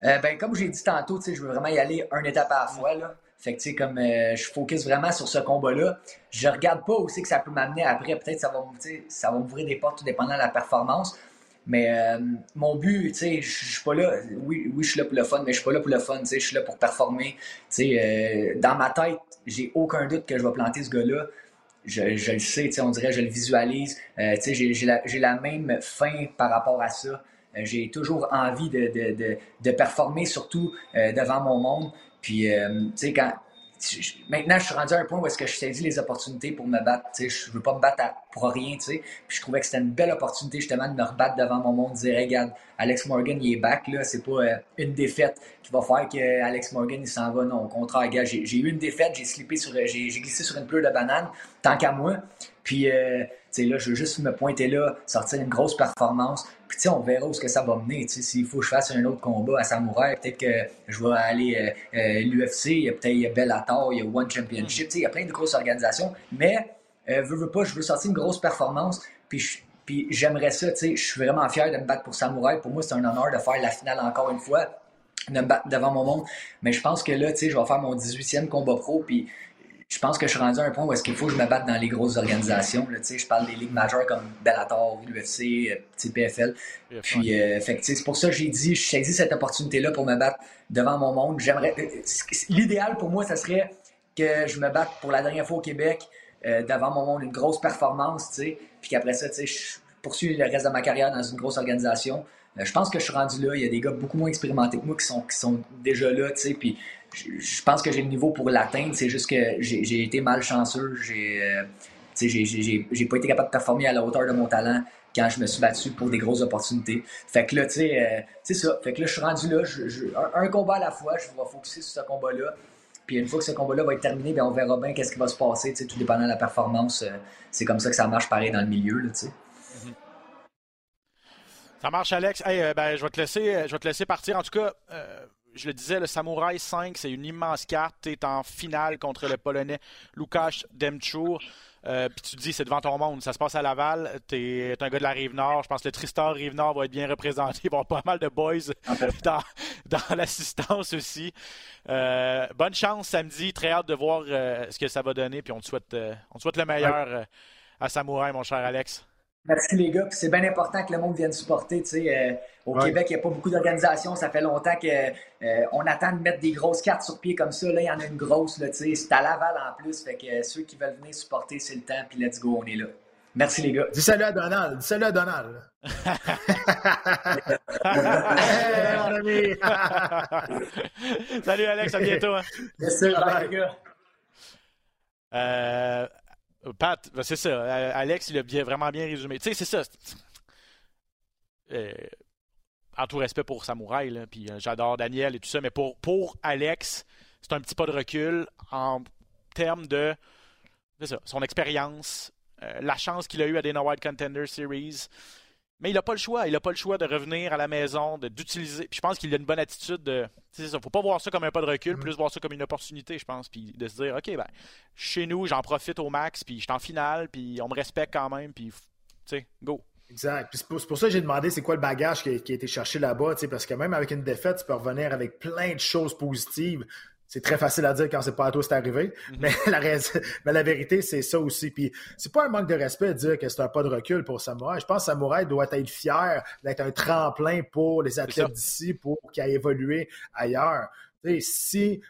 [SPEAKER 4] ben, comme j'ai dit tantôt, je veux vraiment y aller un étape à la fois. Là. Fait que, comme je focus vraiment sur ce combat-là, je regarde pas aussi que ça peut m'amener après. Peut-être ça va, ça va m'ouvrir des portes tout dépendant de la performance. Mais euh, mon but, je suis pas là. Oui, oui, je suis là pour le fun, mais je suis pas là pour le fun. Je suis là pour performer. Euh, dans ma tête, j'ai aucun doute que je vais planter ce gars-là. Je, je, le sais, tu sais, on dirait, je le visualise. Euh, j'ai la, la, même fin par rapport à ça. j'ai toujours envie de, de, de, de performer, surtout devant mon monde. Puis, tu sais, quand maintenant, je suis rendu à un point où est-ce que je saisis les opportunités pour me battre. Je je veux pas me battre pour rien. Puis je trouvais que c'était une belle opportunité justement de me rebattre devant mon monde, de dire regarde, Alex Morgan il est back là, c'est pas euh, une défaite qui va faire que Alex Morgan il s'en va. Non, au contraire, j'ai eu une défaite, j'ai slippé sur, j'ai glissé sur une pleure de banane, tant qu'à moi. Puis euh, là, je veux juste me pointer là, sortir une grosse performance. Puis on verra où ce que ça va mener. S'il faut que je fasse un autre combat à Samouraï, peut-être que je vais aller euh, euh l'UFC, il y a peut-être Bellator, il y a One Championship, il y a plein de grosses organisations. Mais euh, veux, veux pas, je veux sortir une grosse performance. Puis puis j'aimerais ça, tu sais, je suis vraiment fier de me battre pour Samouraï. Pour moi, c'est un honneur de faire la finale encore une fois, de me battre devant mon monde. Mais je pense que là, tu sais, je vais faire mon 18e combat pro, puis je pense que je suis rendu à un point où est-ce qu'il faut que je me batte dans les grosses organisations. Là, je parle des ligues majeures comme Bellator, l'UFC, euh, PFL. Puis, euh, c'est pour ça que j'ai dit, je saisis cette opportunité-là pour me battre devant mon monde. J'aimerais, euh, l'idéal pour moi, ça serait que je me batte pour la dernière fois au Québec devant mon monde, une grosse performance, puis qu'après ça, je poursuis le reste de ma carrière dans une grosse organisation. Je pense que je suis rendu là. Il y a des gars beaucoup moins expérimentés que moi qui sont, déjà là, puis je pense que j'ai le niveau pour l'atteindre. C'est juste que j'ai été malchanceux. J'ai euh, j'ai pas été capable de performer à la hauteur de mon talent quand je me suis battu pour des grosses opportunités. Fait que là, tu sais, euh, c'est ça. Fait que là, je suis rendu là. un, combat à la fois. Je vais focuser sur ce combat-là. Puis une fois que ce combat-là va être terminé, bien, on verra bien qu'est-ce qui va se passer, tout dépendant de la performance. Euh, c'est comme ça que ça marche pareil dans le milieu, là, tu sais.
[SPEAKER 1] Ça marche, Alex. Hey, ben, je vais te laisser, je vais te laisser partir. En tout cas, je le disais, le Samouraï 5, c'est une immense carte. Tu es en finale contre le Polonais Lukasz Demchur. Euh, puis tu te dis, c'est devant ton monde. Ça se passe à Laval. Tu es, un gars de la Rive-Nord. Je pense que le Tristar Rive-Nord va être bien représenté. Il va y avoir pas mal de boys dans, dans l'assistance aussi. Euh, bonne chance samedi. Très hâte de voir euh, ce que ça va donner. Puis on te souhaite, on te souhaite le meilleur à Samouraï, mon cher Alex.
[SPEAKER 4] Merci les gars. C'est bien important que le monde vienne supporter. Euh, au Québec, il n'y a pas beaucoup d'organisations. Ça fait longtemps qu'on euh, attend de mettre des grosses cartes sur pied comme ça. Là, il y en a une grosse. C'est à Laval en plus. Fait que euh, ceux qui veulent venir supporter, c'est le temps. Puis let's go, on est là. Merci les gars.
[SPEAKER 3] Dis salut à Donald. Dis salut à Donald.
[SPEAKER 1] salut Alex, à bientôt. Hein.
[SPEAKER 4] Merci, les gars.
[SPEAKER 1] Euh, Pat, ben, c'est ça. Alex, il a bien, vraiment bien résumé. Tu sais, c'est ça. Euh, en tout respect pour Samouraï, puis euh, j'adore Daniel et tout ça, mais pour, pour Alex, c'est un petit pas de recul en termes de son expérience, euh, la chance qu'il a eue à No White Contender Series. Mais il n'a pas le choix. Il n'a pas le choix de revenir à la maison, d'utiliser. je pense qu'il a une bonne attitude de. Il ne faut pas voir ça comme un pas de recul, mm-hmm. plus voir ça comme une opportunité, je pense. Puis de se dire, OK, ben, chez nous, j'en profite au max, puis je suis en finale, puis on me respecte quand même, puis, tu sais, go.
[SPEAKER 3] Exact. c'est pour, ça que j'ai demandé c'est quoi le bagage qui a, qui a été cherché là-bas, parce que même avec une défaite, tu peux revenir avec plein de choses positives c'est très facile à dire quand c'est pas à toi c'est arrivé, mhm. mais, la mais la vérité, c'est ça aussi. Puis c'est pas un manque de respect de dire que c'est un pas de recul pour Samouraï. Je pense que Samouraï doit être fier d'être un tremplin pour les athlètes d'ici, pour qu'il ait évolué ailleurs. si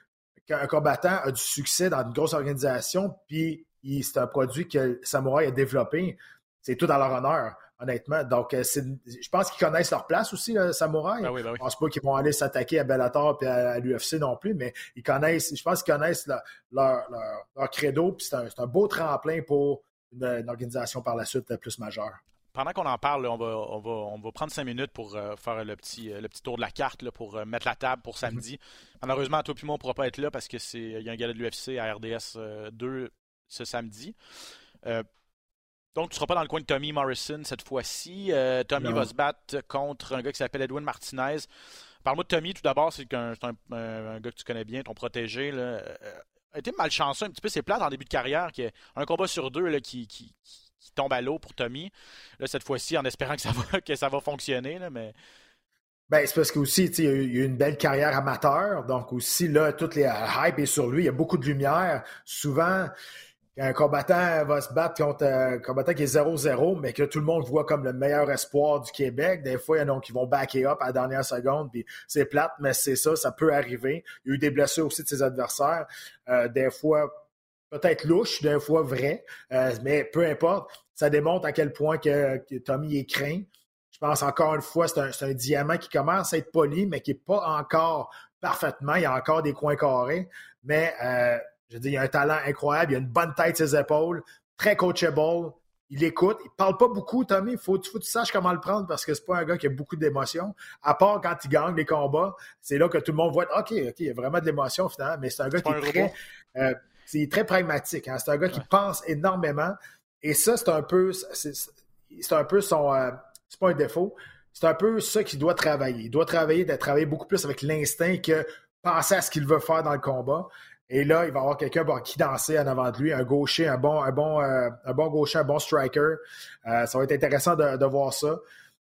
[SPEAKER 3] un combattant a du succès dans une grosse organisation, puis c'est un produit que Samouraï a développé, c'est tout dans leur honneur honnêtement. Donc, euh, je pense qu'ils connaissent leur place aussi, le Samouraï.
[SPEAKER 1] Ben ben
[SPEAKER 3] je pense pas qu'ils vont aller s'attaquer à Bellator et à, l'UFC non plus, mais ils connaissent, je pense qu'ils connaissent leur, credo, puis c'est un, beau tremplin pour une, organisation par la suite plus majeure.
[SPEAKER 1] Pendant qu'on en parle, on va, on, va, prendre cinq minutes pour euh, faire le petit, euh, le petit tour de la carte pour mettre la table pour samedi. Mm-hmm. Malheureusement, toi et moi, on ne pourra pas être là parce qu'il y a un gala de l'UFC à RDS 2 ce samedi Donc, tu ne seras pas dans le coin de Tommy Morrison cette fois-ci. Tommy va se battre contre un gars qui s'appelle Edwin Martinez. Parle-moi de Tommy tout d'abord, c'est un, un, gars que tu connais bien, ton protégé. Là, a été malchanceux un petit peu. C'est plat en début de carrière. Qui un combat sur deux là, qui, qui, tombe à l'eau pour Tommy. Là, cette fois-ci, en espérant que ça va, que ça va fonctionner. Là, mais...
[SPEAKER 3] Ben, c'est parce qu'aussi, il y a eu une belle carrière amateur. Donc aussi, là, toutes les hype est sur lui. Il y a beaucoup de lumière. Souvent, un combattant va se battre contre un combattant qui est 0-0, mais que tout le monde voit comme le meilleur espoir du Québec. Des fois, il y en a qui vont backer up à la dernière seconde, puis c'est plate, mais c'est ça, ça peut arriver. Il y a eu des blessures aussi de ses adversaires. Euh, des fois, peut-être louche, des fois vrai, euh, mais peu importe. Ça démontre à quel point que, Tommy est craint. Je pense encore une fois, c'est un, un, diamant qui commence à être poli, mais qui n'est pas encore parfaitement. Il y a encore des coins carrés, mais euh, je veux il a un talent incroyable, il a une bonne tête ses épaules, très coachable. Il écoute, il parle pas beaucoup, Tommy. Faut, faut que tu saches comment le prendre parce que c'est pas un gars qui a beaucoup d'émotions. À part quand il gagne les combats, c'est là que tout le monde voit OK, OK, il y a vraiment de l'émotion finalement, mais c'est un gars qui est très, euh, c'est très pragmatique. Hein. C'est un gars qui pense énormément. Et ça, c'est un peu, c'est un peu son, euh, c'est pas un défaut. C'est un peu ça qu'il doit travailler. Il doit travailler, de travailler beaucoup plus avec l'instinct que penser à ce qu'il veut faire dans le combat. Et là, il va y avoir quelqu'un qui danser en avant de lui, un gaucher, un bon, un bon, euh, un bon gaucher, un bon striker. Euh, ça va être intéressant de, voir ça.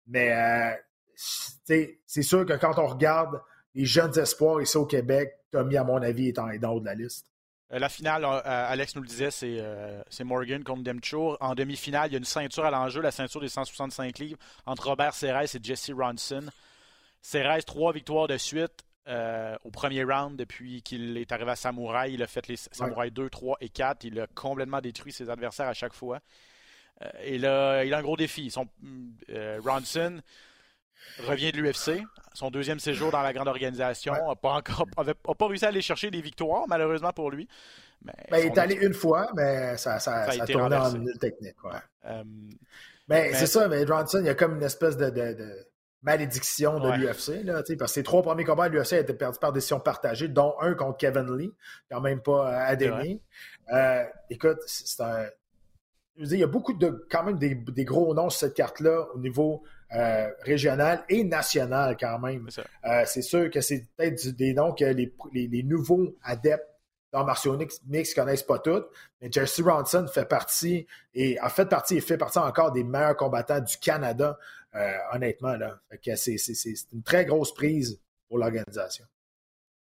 [SPEAKER 3] Mais euh, c'est sûr que quand on regarde les jeunes espoirs ici au Québec, Tommy, à mon avis, est en, haut de la liste.
[SPEAKER 1] La finale, Alex nous le disait, c'est Morgan contre Demchour. En demi-finale, il y a une ceinture à l'enjeu, la ceinture des 165 livres, entre Robert Serres et Jesse Ronson. Serres, trois victoires de suite. Euh, au premier round depuis qu'il est arrivé à Samouraï. Il a fait les Samouraï 2, 3 et 4. Il a complètement détruit ses adversaires à chaque fois. Euh, et là, il a un gros défi. Son, euh, Ronson revient de l'UFC. Son deuxième séjour dans la grande organisation n'a pas encore pas réussi à aller chercher des victoires, malheureusement pour lui.
[SPEAKER 3] Mais ben, il est allé une fois, mais ça, ça, ça, a, tourné en une technique. mais, c'est ça, mais Ronson, il y a comme une espèce de malédiction de l'UFC. Parce que ses trois premiers combats à l'UFC étaient perdus par décision partagée, dont un contre Kevin Lee, quand même pas euh, adémé. Euh, écoute, c'est un. Je veux dire, il y a beaucoup de quand même des, gros noms sur cette carte-là au niveau euh, régional et national quand même. C'est sûr que c'est peut-être des noms que les, les, nouveaux adeptes dans martiaux mix ne connaissent pas toutes, mais Jesse Ronson fait partie et a fait partie et fait partie encore des meilleurs combattants du Canada euh, honnêtement, là. c'est, une très grosse prise pour l'organisation.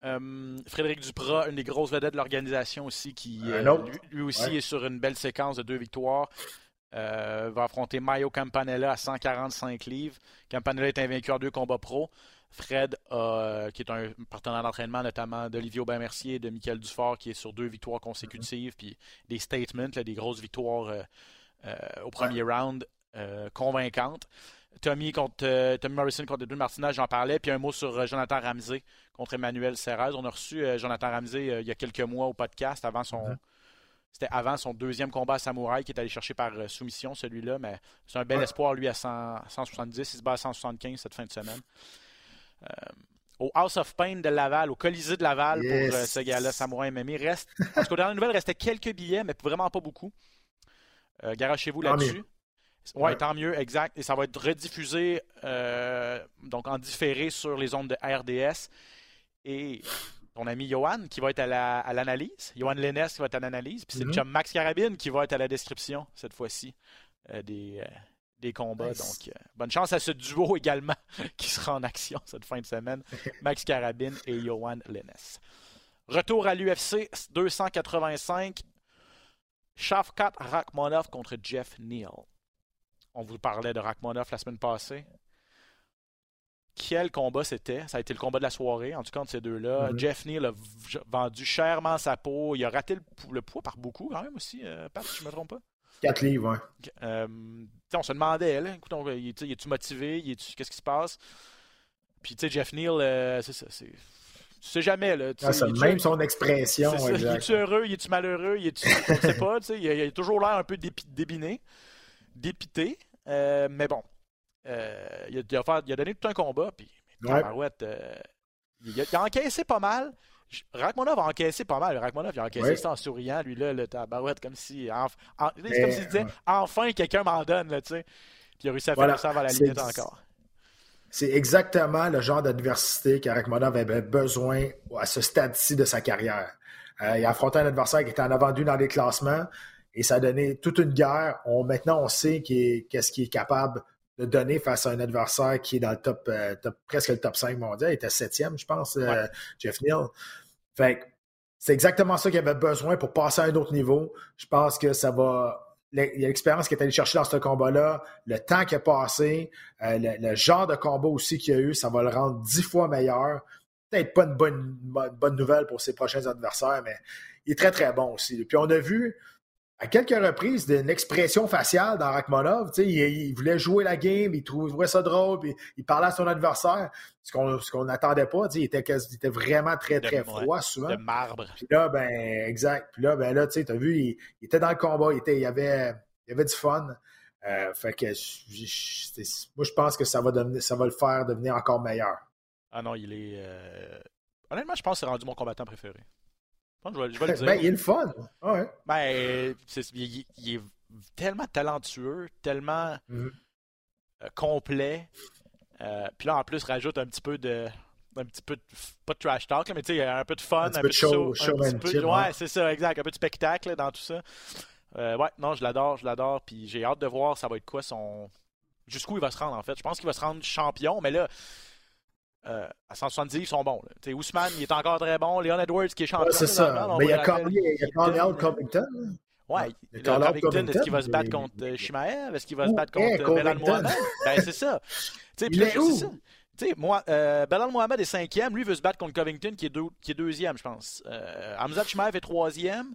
[SPEAKER 1] Euh, Frédéric Duprat, une des grosses vedettes de l'organisation aussi, qui euh, lui, aussi est sur une belle séquence de deux victoires. va affronter Mayo Campanella à 145 livres. Campanella est invaincu en deux combats pro. Fred, qui est un partenaire d'entraînement notamment d'Olivier Aubin-Mercier et de Michael Dufort, qui est sur deux victoires consécutives, puis des statements, des grosses victoires au premier round convaincantes. Tommy, contre, euh, Tommy Morrison contre Edwin Martinez, j'en parlais. Puis un mot sur euh, Jonathan Ramsey contre Emmanuel Serraz. On a reçu euh, Jonathan Ramsey il y a quelques mois au podcast avant son. C'était avant son deuxième combat à Samouraï qui est allé chercher par soumission, celui-là. Mais c'est un bel espoir, lui, à 170. Il se bat à 175 cette fin de semaine. Au House of Pain de Laval, au Colisée de Laval pour ce gars-là, Samouraï MMA. Reste, parce qu'aux dernières nouvelles, il restait quelques billets, mais vraiment pas beaucoup. Garochez-vous là-dessus. Oui, tant mieux, exact. Et ça va être rediffusé euh, donc en différé sur les ondes de RDS. Et ton ami Johan qui va être à l'analyse. Johan Lennes qui va être à l'analyse. Puis c'est le mm-hmm. chum Max Carabine qui va être à la description cette fois-ci euh, des, euh, des combats. Donc, bonne chance à ce duo également qui sera en action cette fin de semaine. Max Carabine et Johan Lennes. Retour à l'UFC 285. Shavkat Rakhmonov contre Jeff Neal. On vous parlait de Rachmanov la semaine passée. Quel combat c'était? Ça a été le combat de la soirée, en tout cas, entre ces deux-là. Mm-hmm. Jeff Neal a vendu chèrement sa peau. Il a raté le, poids par beaucoup, quand même, aussi, euh, Pat, si je ne me trompe pas?
[SPEAKER 3] 4 livres, oui.
[SPEAKER 1] Euh, on se demandait, là, écoute, il, est-tu motivé? Qu'est-ce qui se passe? Puis, tu sais, Jeff Neal, euh, c'est ça, c'est... Tu sais jamais, là.
[SPEAKER 3] Ah, c'est même son expression,
[SPEAKER 1] Il est-tu heureux? Il est-tu malheureux? Il est-tu... on ne sait pas, tu sais. Il, a toujours l'air un peu débiné, dépité. Euh, mais bon, euh, il, a, il, a donné tout un combat, puis euh, il, a, encaissé pas mal, Rachmanov a encaissé pas mal. Rachmanov il a encaissé ça en souriant, lui là, le tabarouette, comme si. c'est comme s'il disait enfin quelqu'un m'en donne, là, tu sais. Puis il a réussi à faire ça vers la limite encore.
[SPEAKER 3] C'est exactement le genre d'adversité qu'Arakmonov avait besoin à ce stade-ci de sa carrière. Euh, il a affronté un adversaire qui était en avant dans les classements et ça a donné toute une guerre. On, maintenant, on sait qu'est-ce qu'il est capable de donner face à un adversaire qui est dans le top, euh, presque le top 5 mondial. Il était septième, je pense, euh, Jeff Neal. Fait c'est exactement ça qu'il avait besoin pour passer à un autre niveau. Je pense que ça va il y a l'expérience qu'il est allé chercher dans ce combat-là, le temps qu'il a passé, euh, le, genre de combat aussi qu'il a eu, ça va le rendre dix fois meilleur. Peut-être pas une bonne, bonne nouvelle pour ses prochains adversaires, mais il est très, très bon aussi. Puis on a vu, à quelques reprises d'une expression faciale dans Rachmanov. Il, il, voulait jouer la game, il trouvait ça drôle, puis il parlait à son adversaire, ce qu'on n'attendait pas. Il était, il était vraiment très, très froid souvent.
[SPEAKER 1] De marbre.
[SPEAKER 3] Puis là, ben, exact. Puis là, ben là, tu as vu, il, était dans le combat, il, était, il, avait, il avait du fun. Euh, fait que moi, je pense que ça va, devenir, ça va le faire devenir encore meilleur.
[SPEAKER 1] Ah non, il est. Euh, honnêtement, je pense que c'est rendu mon combattant préféré. Je vais, je vais le dire.
[SPEAKER 3] Ben, il est le fun. Ouais.
[SPEAKER 1] Ben, il, est tellement talentueux, tellement mm-hmm. euh, complet. Euh, puis là, en plus, rajoute un petit peu de. Un petit peu de, pas de trash talk, mais tu sais, un peu de fun, un,
[SPEAKER 3] un peu de show, show un
[SPEAKER 1] peu, Ouais, c'est ça, exact. Un peu de spectacle dans tout ça. Euh, ouais, non, je l'adore, je l'adore. Puis j'ai hâte de voir ça va être quoi son. Jusqu'où il va se rendre, en fait. Je pense qu'il va se rendre champion, mais là, euh, à 170 ils sont bons. Là. Ousmane, il est encore très bon. Leon Edwards, qui est champion.
[SPEAKER 3] c'est ça. Mais il y a Carl Covington.
[SPEAKER 1] Ouais, Covington, est-ce qu'il va se battre contre euh, Shimaev? Est-ce qu'il va se battre contre euh, Belal Mohamed? Ben, c'est ça.
[SPEAKER 3] il est où?
[SPEAKER 1] Tu sais, moi, euh, Belal Mohamed est cinquième. Lui veut se battre contre Covington, qui est, deux, qui est deuxième, je pense. Euh, Hamza Shimaev est troisième.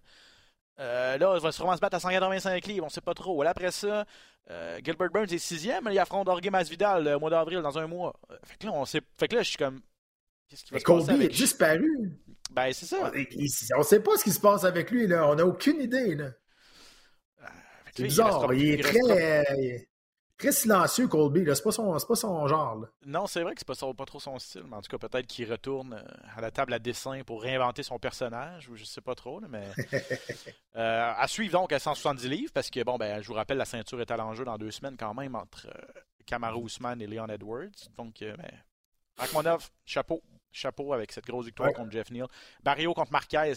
[SPEAKER 1] Euh, là, il va sûrement se battre à 185 livres, on sait pas trop. après ça, euh, Gilbert Burns est sixième, il affronte Jorge Masvidal le mois d'avril, dans un mois. Euh, fait que là, on sait... fait que là je suis comme...
[SPEAKER 3] Qu'est-ce qui va se Colby passer avec... est disparu.
[SPEAKER 1] Ben, c'est ça.
[SPEAKER 3] On, ne sait pas ce qui se passe avec lui, là. On n'a aucune idée, là. C'est bizarre. Il, est très très silencieux, Colby. C'est pas, son, pas son genre.
[SPEAKER 1] Non, c'est vrai que c'est pas, pas trop son style, mais en tout cas, peut-être qu'il retourne euh, à la table à dessin pour réinventer son personnage, ou je sais pas trop. mais euh, À suivre donc à 170 livres, parce que, bon, ben, je vous rappelle, la ceinture est à l'enjeu dans deux semaines quand même entre euh, Kamaru Usman et Leon Edwards. Donc, euh, ben, chapeau. Chapeau avec cette grosse victoire contre Jeff Neal. Barrio contre Marquez.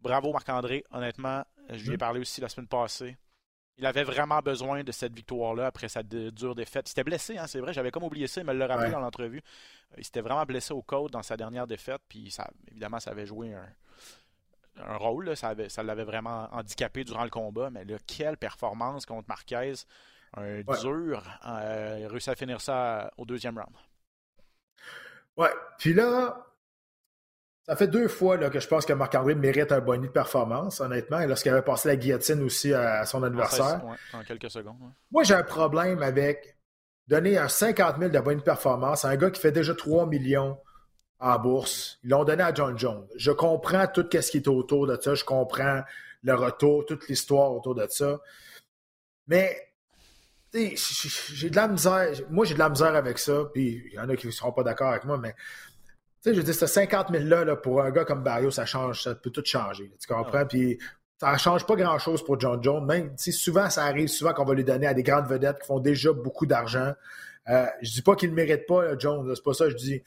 [SPEAKER 1] Bravo Marc-André, honnêtement. Je lui ai mm. parlé aussi la semaine passée. Il avait vraiment besoin de cette victoire-là après sa dure défaite. Il s'était blessé, hein, c'est vrai, j'avais comme oublié ça, il me l'a rappelé dans l'entrevue. Il s'était vraiment blessé au code dans sa dernière défaite, puis ça, évidemment, ça avait joué un, rôle, ça, l'avait vraiment handicapé durant le combat, mais là, quelle performance contre Marquez, un dur, euh, il a réussi à finir ça au deuxième round.
[SPEAKER 3] Ouais, puis là, ça fait deux fois là, que je pense que Marc-André mérite un bonus de performance, honnêtement, lorsqu'il avait passé la guillotine aussi à son adversaire.
[SPEAKER 1] En, quelques secondes.
[SPEAKER 3] Moi, j'ai un problème avec donner un 50 000 de bonus de performance à un gars qui fait déjà 3 millions en bourse. Ils l'ont donné à John Jones. Je comprends tout ce qui est autour de ça. Je comprends le retour, toute l'histoire autour de ça. Mais j'ai de la misère. Moi, j'ai de la misère avec ça. Puis il y en a qui ne seront pas d'accord avec moi, mais sais, je dis, ce 50 000 là, pour un gars comme Barrio, ça change, ça peut tout changer. tu comprends? Puis ça ne change pas grand-chose pour John Jones. Même, souvent, ça arrive souvent qu'on va lui donner à des grandes vedettes qui font déjà beaucoup d'argent. Euh, je dis pas qu'il ne mérite pas, Jones. C'est pas ça je dis.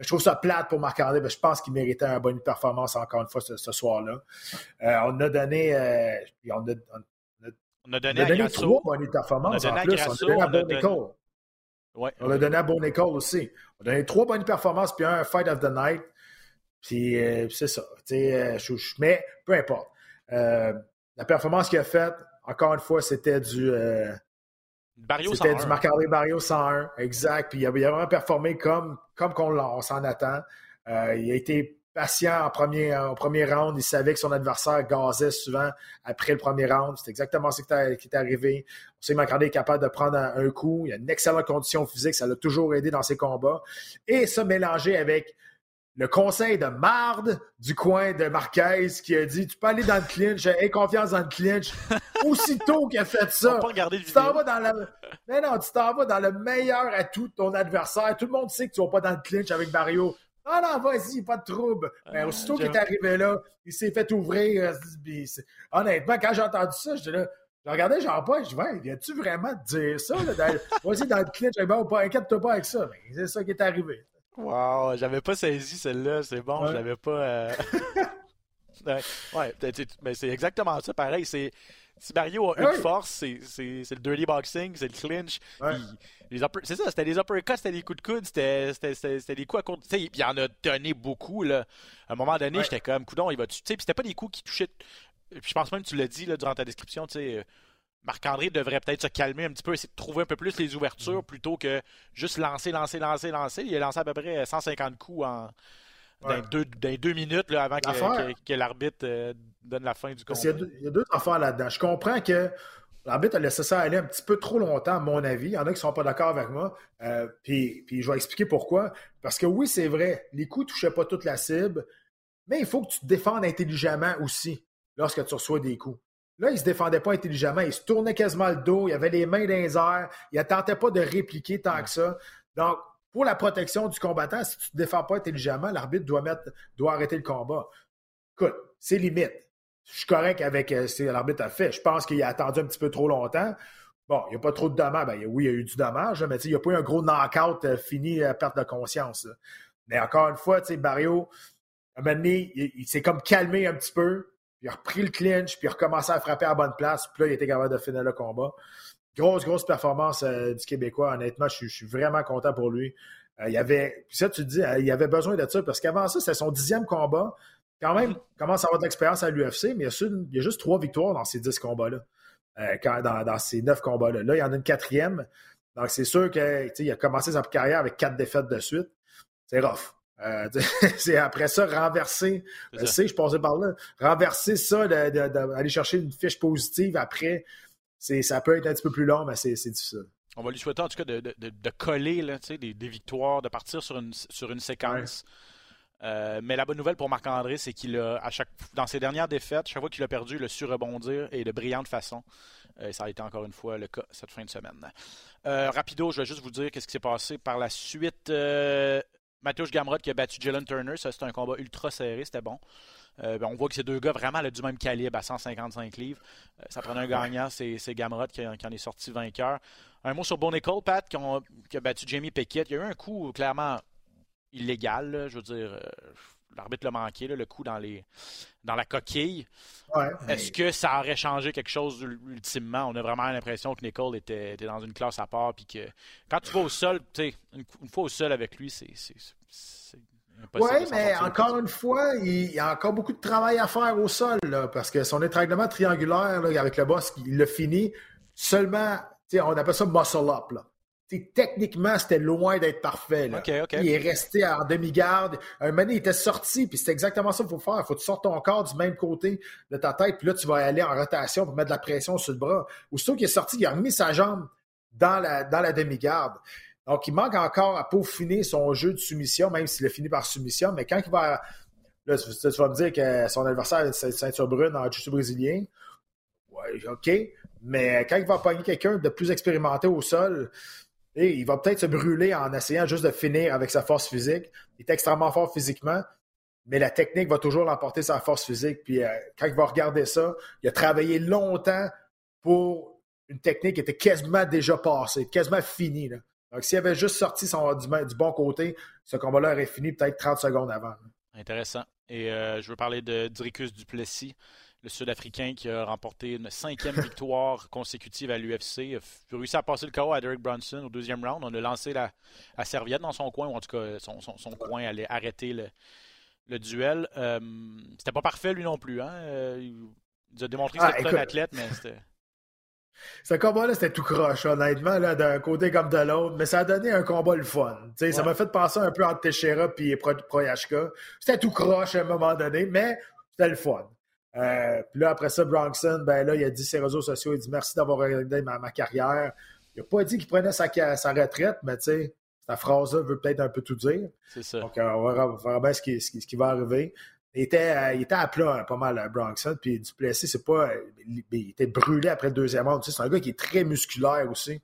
[SPEAKER 3] Je trouve ça plate pour Marc-André, mais je pense qu'il méritait une bonne performance encore une fois ce, soir-là. Euh, on a donné. Euh, on, a,
[SPEAKER 1] on, a, donné, on a donné
[SPEAKER 3] trois bonnes performances en plus. on a donné à On l'a donné à Bon École aussi. On a donné trois bonnes performances, puis un Fight of the Night. Puis euh, c'est ça. Euh, mais peu importe. Euh, la performance qu'il a faite, encore une fois, c'était du. c'était du Marc-André Barrio 101. Exact. Puis il a, vraiment performé comme, comme on s'en attend. il a été patient en premier, en premier round. Il savait que son adversaire gazait souvent après le premier round. C'est exactement ce qui est arrivé. On sait que est capable de prendre un, coup. Il a une excellente condition physique. Ça l'a toujours aidé dans ses combats. Et ça mélangé avec le conseil de marde du coin de Marquez qui a dit Tu peux aller dans le clinch, aie confiance dans le clinch. Aussitôt qu'il a fait ça, tu t'en vas dans le. Mais non, tu t'en vas dans le meilleur atout de ton adversaire. Tout le monde sait que tu vas pas dans le clinch avec Barrio. Ah non, vas-y, pas de trouble. Mais ah, aussitôt qu'il est arrivé là, il s'est fait ouvrir. Honnêtement, quand j'ai entendu ça, je là, je regardais Jean-Paul, je dis, ouais, viens-tu vraiment te dire ça? Vas-y dans le clinch, bon, pas, inquiète-toi pas avec ça. Mais c'est ça qui est arrivé.
[SPEAKER 1] Wow, j'avais pas saisi celle-là, c'est bon, je l'avais pas. Euh... ouais, mais c'est exactement ça, pareil. C'est si Mario a une force, c'est le dirty boxing, c'est le clinch. C'est ça, c'était des uppercuts, c'était des coups de coude, c'était des coups à compte. Il y en a donné beaucoup. Là. À un moment donné, j'étais comme, coudon, il va tuer. C'était pas des coups qui touchaient. je pense même que tu l'as dit là, durant ta description, tu sais. Euh, Marc-André devrait peut-être se calmer un petit peu, essayer de trouver un peu plus les ouvertures mm. plutôt que juste lancer, lancer, lancer, lancer. Il a lancé à peu près 150 coups en, dans, deux, minutes là, avant que, l'arbitre euh, donne la fin du combat.
[SPEAKER 3] Il y, a deux, affaires là-dedans. Je comprends que l'arbitre a laissé ça aller un petit peu trop longtemps, à mon avis. Il y en a qui ne sont pas d'accord avec moi. Euh, puis, puis je vais expliquer pourquoi. Parce que oui, c'est vrai, les coups ne touchaient pas toute la cible, mais il faut que tu te défendes intelligemment aussi lorsque tu reçois des coups. Là, il ne se défendait pas intelligemment. Il se tournait quasiment le dos. Il avait les mains dans les airs. Il ne tentait pas de répliquer tant que ça. Donc, pour la protection du combattant, si tu ne te défends pas intelligemment, l'arbitre doit, arrêter le combat. Écoute, c'est limite. Je suis correct avec euh, ce que l'arbitre a fait. Je pense qu'il a attendu un petit peu trop longtemps. Bon, il n'y a pas trop de dommages. Ben, oui, il y a eu du dommage, mais il n'y a pas eu un gros knockout euh, fini à perte de conscience. Mais encore une fois, Barrio, à un moment donné, il, s'est comme calmé un petit peu. Il a repris le clinch, puis il a recommencé à frapper à bonne place. Puis là, il était capable de finir le combat. Grosse, grosse performance euh, du Québécois. Honnêtement, je, suis vraiment content pour lui. Euh, il y avait, puis ça, tu te dis, euh, il avait besoin de ça parce qu'avant ça, c'était son dixième combat. Quand même, il commence à avoir de l'expérience à l'UFC, mais il y, a juste trois victoires dans ces dix combats-là. dans, ces neuf combats-là. Là, il y en a une quatrième. Donc, c'est sûr qu'il a commencé sa carrière avec quatre défaites de suite. C'est rough. c'est après ça, renverser, je sais, je passais par là, renverser ça, d'aller chercher une fiche positive après, ça peut être un petit peu plus long, mais c'est difficile.
[SPEAKER 1] On va lui souhaiter en tout cas de, coller là, des, des, victoires, de partir sur une, sur une séquence. Euh, mais la bonne nouvelle pour Marc-André, c'est qu'il a, à chaque, dans ses dernières défaites, chaque fois qu'il a perdu, il a su rebondir et de brillante façon. Euh, ça a été encore une fois le cas cette fin de semaine. Euh, rapido, je vais juste vous dire qu'est-ce qui s'est passé par la suite. Mathieu Gamrod qui a battu Jalen Turner, ça c'était un combat ultra serré, c'était bon. Euh, ben, on voit que ces deux gars vraiment du même calibre à 155 livres. Euh, ça prenait un gagnant, c'est Gamrod qui, en est sorti vainqueur. Un mot sur Bonnie Cole, Pat, qui, a battu Jamie Pickett. Il y a eu un coup clairement illégal, je veux dire. Euh, l'arbitre l'a manqué, le coup dans, les, dans la coquille. Est-ce que ça aurait changé quelque chose ultimement? On a vraiment l'impression que Nicole était, dans une classe à part. Puis que quand tu vas au sol, une, une fois au sol avec lui, c'est
[SPEAKER 3] oui, mais encore une fois, il y a encore beaucoup de travail à faire au sol, parce que son étranglement triangulaire avec le boss, il l'a fini seulement, on appelle ça muscle up. techniquement, c'était loin d'être parfait. Il est resté en demi-garde. Un moment il était sorti, puis c'est exactement ça qu'il faut faire. Il faut que tu sortes ton corps du même côté de ta tête, puis là, tu vas aller en rotation pour mettre de la pression sur le bras. Aussitôt qu'il est sorti, il a remis sa jambe dans la, dans la demi-garde. Donc, il manque encore à peaufiner son jeu de soumission, même s'il a fini par soumission. Mais quand il va. Là, tu vas me dire que son adversaire a une ceinture brune en jiu brésilien. Ouais, OK. Mais quand il va pogner quelqu'un de plus expérimenté au sol, il va peut-être se brûler en essayant juste de finir avec sa force physique. Il est extrêmement fort physiquement, mais la technique va toujours l'emporter sa force physique. Puis euh, quand il va regarder ça, il a travaillé longtemps pour une technique qui était quasiment déjà passée, quasiment finie. Là. Donc, s'il avait juste sorti son, du, bon côté, ce combat-là aurait fini peut-être 30 secondes avant.
[SPEAKER 1] Intéressant. Et euh, je veux parler de Dricus Duplessis, le Sud-Africain qui a remporté une cinquième victoire consécutive à l'UFC. Il a réussi à passer le KO à Derek Brunson au deuxième round. On a lancé la, serviette dans son coin, ou en tout cas, son, coin allait arrêter le, duel. Euh, c'était pas parfait, lui non plus. Hein? Euh, il a démontré que ah, c'était un athlète, mais c'était.
[SPEAKER 3] Ce combat-là, c'était tout croche, honnêtement, d'un côté comme de l'autre, mais ça a donné un combat le fun. Ça m'a fait penser un peu entre Teixeira et Proyashka. C'était tout croche à un moment donné, mais c'était le fun. Euh, puis là, après ça, Bronxon, ben là, il a dit sur ses réseaux sociaux, il dit merci d'avoir regardé ma, carrière. Il n'a pas dit qu'il prenait sa, sa retraite, mais tu sais, sa phrase-là veut peut-être un peu tout dire.
[SPEAKER 1] C'est ça.
[SPEAKER 3] Donc, on va voir bien ce qui, ce qui va arriver. Il était, euh, il était à plat pas mal à Bronxon. Puis Duplessis, c'est pas. Il était brûlé après le deuxième round. c'est un gars qui est très musculaire aussi.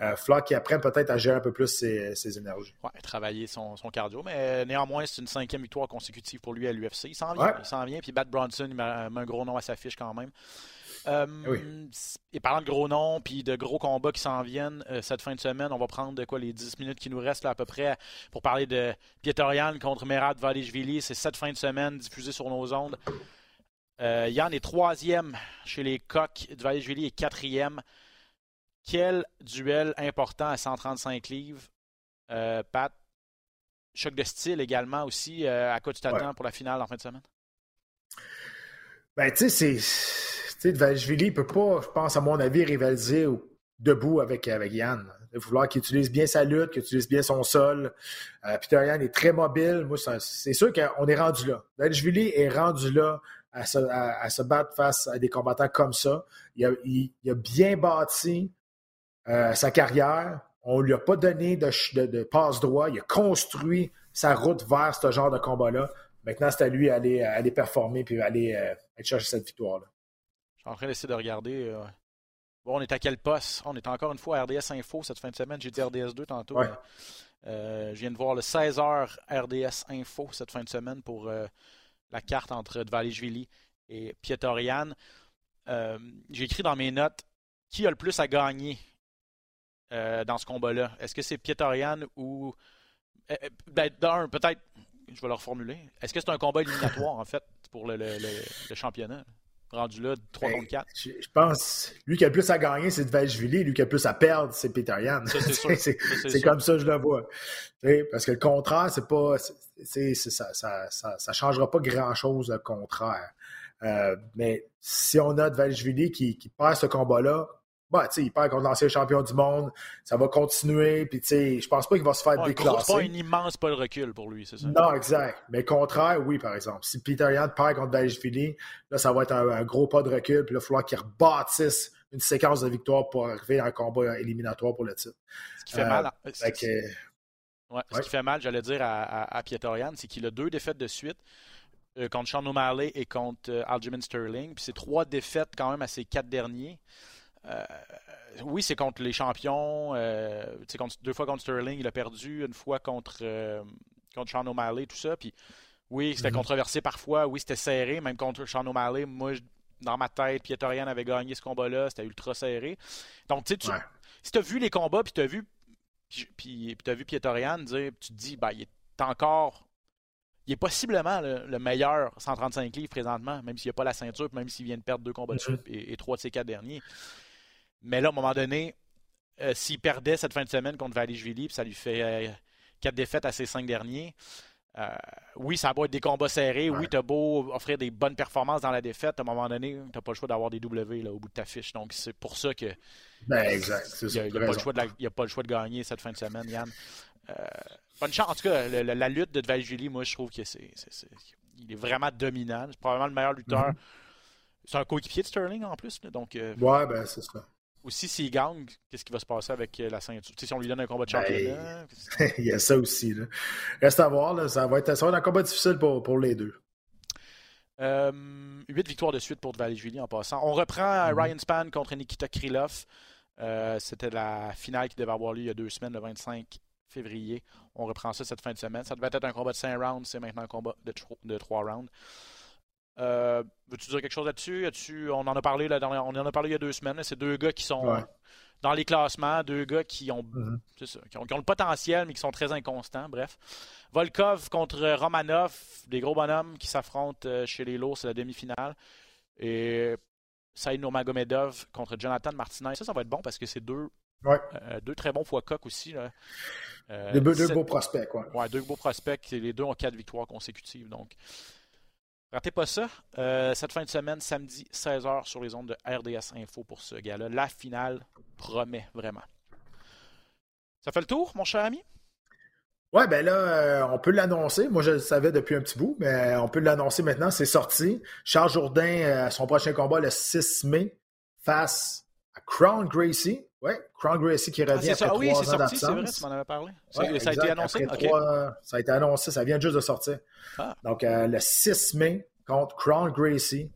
[SPEAKER 3] euh, Flock qui apprenne peut-être à gérer un peu plus ses, énergies.
[SPEAKER 1] Oui, travailler son, cardio, mais néanmoins, c'est une cinquième victoire consécutive pour lui à l'UFC. Il s'en vient, il s'en vient, puis Bat Bronson, il met un gros nom à sa fiche quand même. Euh, et parlant de gros noms puis de gros combats qui s'en viennent euh, cette fin de semaine, on va prendre de quoi les 10 minutes qui nous restent là, à peu près pour parler de Pietorian contre Merad Valishvili. C'est cette fin de semaine diffusée sur nos ondes. Euh, Yann est troisième chez les coqs. Valishvili est quatrième. Quel duel important à 135 livres. Pat, choc de style également aussi. à quoi tu t'attends pour la finale en fin de semaine?
[SPEAKER 3] Ben, tu sais, c'est Valishvili ne peut pas, je pense, à mon avis, rivaliser debout avec, avec Yann. Il va falloir qu'il utilise bien sa lutte, qu'il utilise bien son sol. Euh, Peter Yann est très mobile. Moi, c'est sûr qu'on est rendu là. Valishvili est rendu là à se, battre face à des combattants comme ça. Il a, bien bâti euh, sa carrière. On ne lui a pas donné de, passe droit. Il a construit sa route vers ce genre de combat-là. Maintenant, c'est à lui d'aller aller performer et aller, euh, chercher cette victoire-là
[SPEAKER 1] suis en train d'essayer de regarder. Euh, bon, on est à quel poste? On est encore une fois à RDS Info cette fin de semaine. J'ai dit RDS 2 tantôt. Euh, je viens de voir le 16h RDS Info cette fin de semaine pour euh, la carte entre Dvalishvili et Pietorian. J'ai écrit dans mes notes qui a le plus à gagner dans ce combat-là? Est-ce que c'est Pietorian ou. Ben, d'un, peut-être, je vais le reformuler. Est-ce que c'est un combat éliminatoire, en fait, pour le championnat? Rendu là, 3 contre 4.
[SPEAKER 3] Je, pense, lui qui a le plus à gagner, c'est Dvalishvili. Lui qui a le plus à perdre, c'est Peter Yan. C'est comme ça que je le vois. parce que le contraire, c'est pas. ça, ça, ça, changera pas grand-chose, le contraire. Euh, mais si on a Dvalishvili qui, qui perd ce combat-là, bah, il perd contre l'ancien champion du monde, ça va continuer, puis je pense pas qu'il va se faire déclasser.
[SPEAKER 1] C'est pas un immense pas de recul pour lui, c'est ça?
[SPEAKER 3] Non, exact. Mais contraire, oui, par exemple. Si Peter Yan perd contre Philly, là, ça va être un, gros pas de recul, puis là, il va falloir qu'il rebâtisse une séquence de victoires pour arriver à un combat éliminatoire pour le titre.
[SPEAKER 1] Ce qui fait mal. Euh, ce, qui fait mal, j'allais dire, à, à, c'est qu'il a deux défaites de suite. Euh, contre Sean O'Malley et contre euh, Aljamain Sterling. Puis c'est trois défaites quand même à ces quatre derniers. Euh, oui, c'est contre les champions. Euh, deux fois contre Sterling, il a perdu. Une fois contre, euh, contre Sean O'Malley, tout ça. Puis oui, c'était mhm. controversé parfois. Oui, c'était serré. Même contre Sean O'Malley, moi, dans ma tête, Pietorian avait gagné ce combat-là. C'était ultra serré. Donc, tu sais, si tu as vu les combats, puis tu as vu, puis, as vu Pietorian dire, tu te dis, ben, il est encore. Il est possiblement le, meilleur 135 livres présentement, même s'il n'a pas la ceinture, même s'il vient de perdre deux combats de mhm. suite et, trois de ses quatre derniers. Mais là, à un moment donné, euh, s'il perdait cette fin de semaine contre Valishvili, ça lui fait euh, quatre défaites à ses cinq derniers. Euh, oui, ça va être des combats serrés. Oui, tu as beau offrir des bonnes performances dans la défaite. À un moment donné, tu n'as pas le choix d'avoir des W là, au bout de ta fiche. Donc, c'est pour ça que.
[SPEAKER 3] Ben, exact.
[SPEAKER 1] Il n'y a, pas le choix de gagner cette fin de semaine, Yann. bonne chance. En tout cas, la, lutte de Valishvili, moi, je trouve que c'est. il est vraiment dominant. C'est probablement le meilleur lutteur. Mm-hmm. C'est un coéquipier de Sterling en plus. donc,
[SPEAKER 3] ouais, ben, c'est ça
[SPEAKER 1] aussi, s'il gagne, qu'est-ce qui va se passer avec euh, la ceinture? si on lui donne un combat de ben, championnat.
[SPEAKER 3] il y a ça aussi. Là. Reste à voir. Ça, va être, un combat difficile pour, pour les deux.
[SPEAKER 1] Euh, huit victoires de suite pour Julie en passant. On reprend mm-hmm. Ryan Span contre Nikita Krylov. Euh, c'était la finale qui devait avoir lieu il y a deux semaines, le 25 février. On reprend ça cette fin de semaine. Ça devait être un combat de 5 rounds, c'est maintenant un combat de, de 3 rounds. Euh, veux-tu dire quelque chose là-dessus? On en a parlé on en a parlé il y a deux semaines. C'est deux gars qui sont dans les classements, deux gars qui ont, mm-hmm. qui ont, le potentiel, mais qui sont très inconstants. Bref. Volkov contre Romanov, des gros bonhommes qui s'affrontent euh, chez les lourds, c'est la demi-finale. Et Saïd Nomagomedov contre Jonathan Martinez. Ça, ça va être bon parce que c'est deux, euh, deux très bons fois coq aussi. Là.
[SPEAKER 3] deux, beaux prospects, quoi.
[SPEAKER 1] Ouais, deux beaux prospects. Les deux ont quatre victoires consécutives. Donc, Ratez pas ça. Euh, cette fin de semaine, samedi, 16h sur les ondes de RDS Info pour ce gars-là. La finale promet vraiment. Ça fait le tour, mon cher ami?
[SPEAKER 3] Ouais, ben là, euh, on peut l'annoncer. Moi, je le savais depuis un petit bout, mais on peut l'annoncer maintenant. C'est sorti. Charles Jourdain, euh, son prochain combat le 6 mai face à Crown Gracie. Ouais, Crown Gracie qui revient ah, après
[SPEAKER 1] ça. oui, c'est sorti, c'est vrai, tu m'en avais parlé. ça a été annoncé?
[SPEAKER 3] ça a été annoncé, ça vient juste de sortir. Ah. Donc, euh, le 6 mai contre Crown Gracie.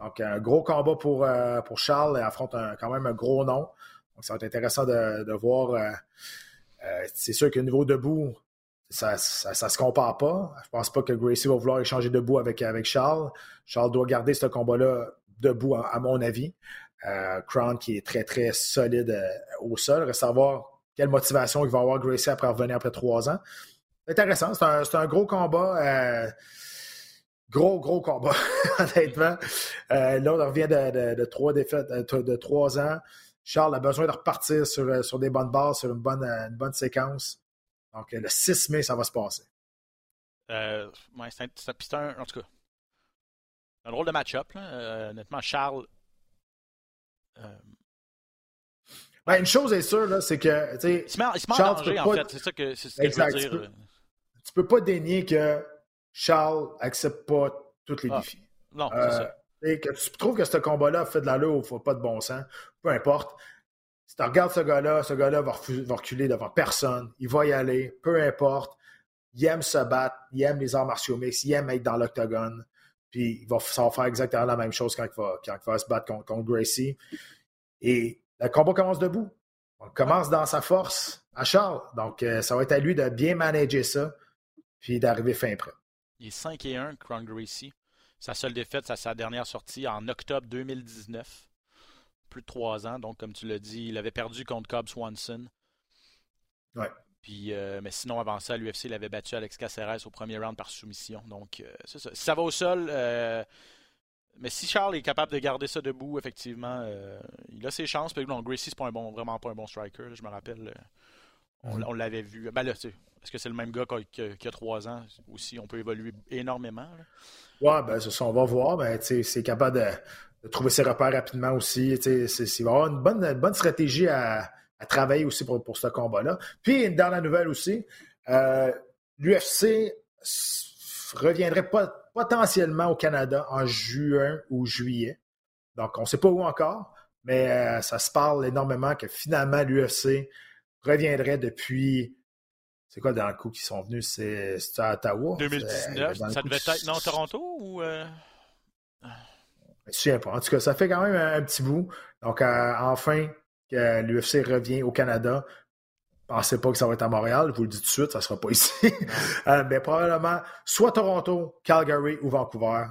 [SPEAKER 3] Donc, un gros combat pour, euh, pour Charles. Il affronte quand même un gros nom. Donc, ça va être intéressant de, voir. c'est sûr que niveau debout, ça, ça, se compare pas. Je pense pas que Gracie va vouloir échanger debout avec, avec Charles. Charles doit garder ce combat-là debout, à, mon avis. Crown qui est très, très solide au sol. Reste à quelle motivation il va avoir Gracie après revenir après trois ans. Intéressant. C'est un, gros combat. Euh, gros, gros combat, honnêtement. Euh, là, on revient de, trois défaites, de, trois ans. Charles a besoin de repartir sur, sur des bonnes bases, sur une bonne, une bonne séquence. Donc, le 6 mai, ça va se passer.
[SPEAKER 1] Euh, c'est un, en tout cas, un drôle de match-up. Euh, honnêtement, Charles.
[SPEAKER 3] Ben, une chose est sûre, c'est que.
[SPEAKER 1] Il se met, il se met en danger, en fait. C'est ça que, c'est ce que je veux dire
[SPEAKER 3] tu peux pas dénier que Charles accepte pas tous les ah, défis.
[SPEAKER 1] Non, c'est ça.
[SPEAKER 3] Et que tu trouves que ce combat-là fait de l'allure ou pas de bon sens, peu importe. Si tu regardes ce gars-là, ce gars-là va, reculer devant personne. Il va y aller, peu importe. Il aime se battre, il aime les arts martiaux mix, il aime être dans l'octogone. Puis il va, ça va faire exactement la même chose quand il va, quand il va se battre contre, contre, Gracie. Et le combat commence debout. On commence dans sa force à Charles. Donc, euh, ça va être à lui de bien manager ça puis d'arriver fin prêt.
[SPEAKER 1] Il est 5 et 1, Cron Gracie. Sa seule défaite, c'est sa dernière sortie en octobre 2019. Plus de trois ans. Donc, comme tu l'as dit, il avait perdu contre Cobb Swanson.
[SPEAKER 3] Ouais.
[SPEAKER 1] Puis, euh, mais sinon, avant ça, l'UFC, il avait battu Alex Caceres au premier round par soumission. Donc, euh, c'est ça. Si ça va au sol, euh, mais si Charles est capable de garder ça debout, effectivement, il a ses chances. Puis, non, Gracie, c'est pas un bon, vraiment pas un bon striker. je me rappelle, on, on l'avait vu. Ben là, tu est-ce que c'est le même gars qui a, trois ans aussi? On peut évoluer énormément.
[SPEAKER 3] Oui, ben, ça, on va voir. Ben, c'est capable de, trouver ses repères rapidement aussi. Il va avoir une bonne, bonne stratégie à, travailler aussi pour, pour ce combat-là. Puis, dans la nouvelle aussi, euh, l'UFC reviendrait potentiellement au Canada en juin ou juillet. Donc, on ne sait pas où encore, mais euh, ça se parle énormément que finalement l'UFC reviendrait depuis c'est quoi dans le coup qui sont venus? C'est à Ottawa?
[SPEAKER 1] 2019. Ça devait être. Non, Toronto ou. Euh...
[SPEAKER 3] Je sais pas. En tout cas, ça fait quand même un, petit bout. Donc, euh, enfin, que l'UFC revient au Canada. Pensez pas que ça va être à Montréal. Je vous le dis tout de suite, ça ne sera pas ici. euh, mais probablement soit Toronto, Calgary ou Vancouver.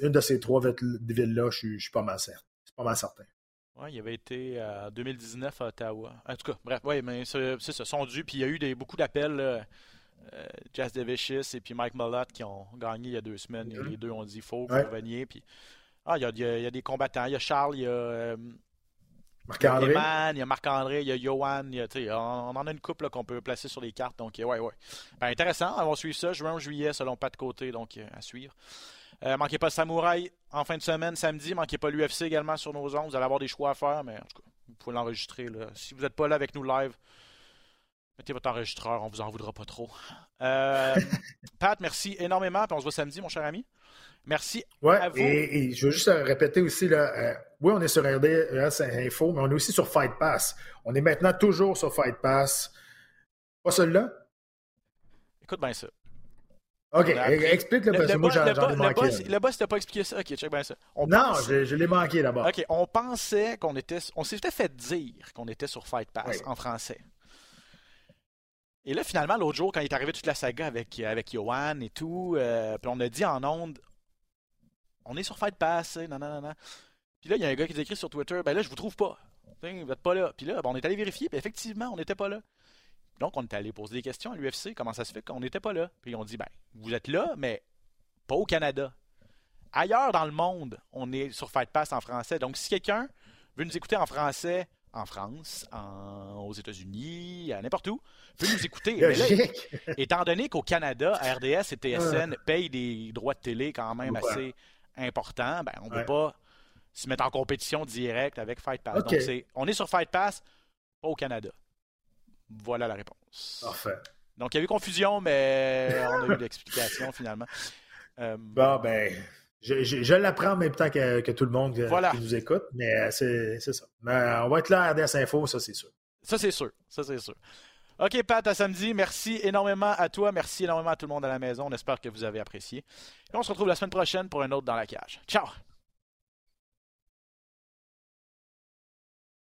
[SPEAKER 3] une de ces trois villes-là, je suis pas mal certain. C'est pas mal certain.
[SPEAKER 1] Oui, il avait été en 2019 à Ottawa. En tout cas, bref, oui, mais c'est ça, sont dus. Puis il y a eu des, beaucoup d'appels. Euh, Jazz Devicius et puis Mike Mullott qui ont gagné il y a deux semaines. Mm-hmm. Les deux ont dit faut vous Puis, ah, il y, a, il, y a, des combattants. Il y a Charles, il y a. Euh,
[SPEAKER 3] Marc-André?
[SPEAKER 1] Il y a Marc-André, il y a Johan. On, en a une couple qu'on peut placer sur les cartes. Donc, ouais, ouais. Ben, intéressant. On va suivre ça juin juillet selon pas de côté. Donc, euh, à suivre. Euh, manquez pas Samouraï en fin de semaine, samedi. Manquez pas l'UFC également sur nos ondes. Vous allez avoir des choix à faire, mais en tout cas, vous pouvez l'enregistrer. Si vous n'êtes pas là avec nous live, mettez votre enregistreur, on vous en voudra pas trop. Euh, Pat, merci énormément. on se voit samedi, mon cher ami. Merci à vous.
[SPEAKER 3] Et, je veux juste répéter aussi, là, euh, oui, on est sur RDS Info, mais on est aussi sur Fight Pass. On est maintenant toujours sur Fight Pass. Pas celui-là?
[SPEAKER 1] Écoute bien ça.
[SPEAKER 3] OK, explique-le parce que moi j'en ai manqué.
[SPEAKER 1] Le boss t'a pas expliqué ça. OK, check bien ça.
[SPEAKER 3] non, je, l'ai manqué d'abord.
[SPEAKER 1] OK, on pensait qu'on était... On s'était fait dire qu'on était sur Fight Pass en français. Et là, finalement, l'autre jour, quand il est arrivé toute la saga avec, avec Johan et tout, euh, puis on a dit en ondes, on est sur Fight Pass, non, non, non, non. Puis là, il y a un gars qui écrit sur Twitter, ben là, je vous trouve pas. Vous n'êtes pas là. Puis là, ben, on est allé vérifier, puis effectivement, on n'était pas là. Donc, on est allé poser des questions à l'UFC. Comment ça se fait qu'on n'était pas là? Puis on dit, ben, vous êtes là, mais pas au Canada. Ailleurs dans le monde, on est sur Fight Pass en français. Donc, si quelqu'un veut nous écouter en français en France, aux États-Unis, à n'importe où, peut nous écouter. étant donné qu'au Canada, RDS et TSN payent des droits de télé quand même assez importants, ben, on ne peut pas se mettre en compétition directe avec Fight Pass. Donc, on est sur Fight Pass, pas au Canada. Voilà la réponse.
[SPEAKER 3] Parfait.
[SPEAKER 1] Donc, il y a eu confusion, mais on a eu l'explication finalement.
[SPEAKER 3] Euh, bon, ben, je, l'apprends en même temps que, tout le monde qui nous écoute, mais c'est ça. Mais on va être là à RDS Info, ça c'est sûr.
[SPEAKER 1] Ça c'est sûr. Ça c'est sûr. OK, Pat, à samedi. Merci énormément à toi. Merci énormément à tout le monde à la maison. On espère que vous avez apprécié. Et on se retrouve la semaine prochaine pour un autre dans la cage. Ciao!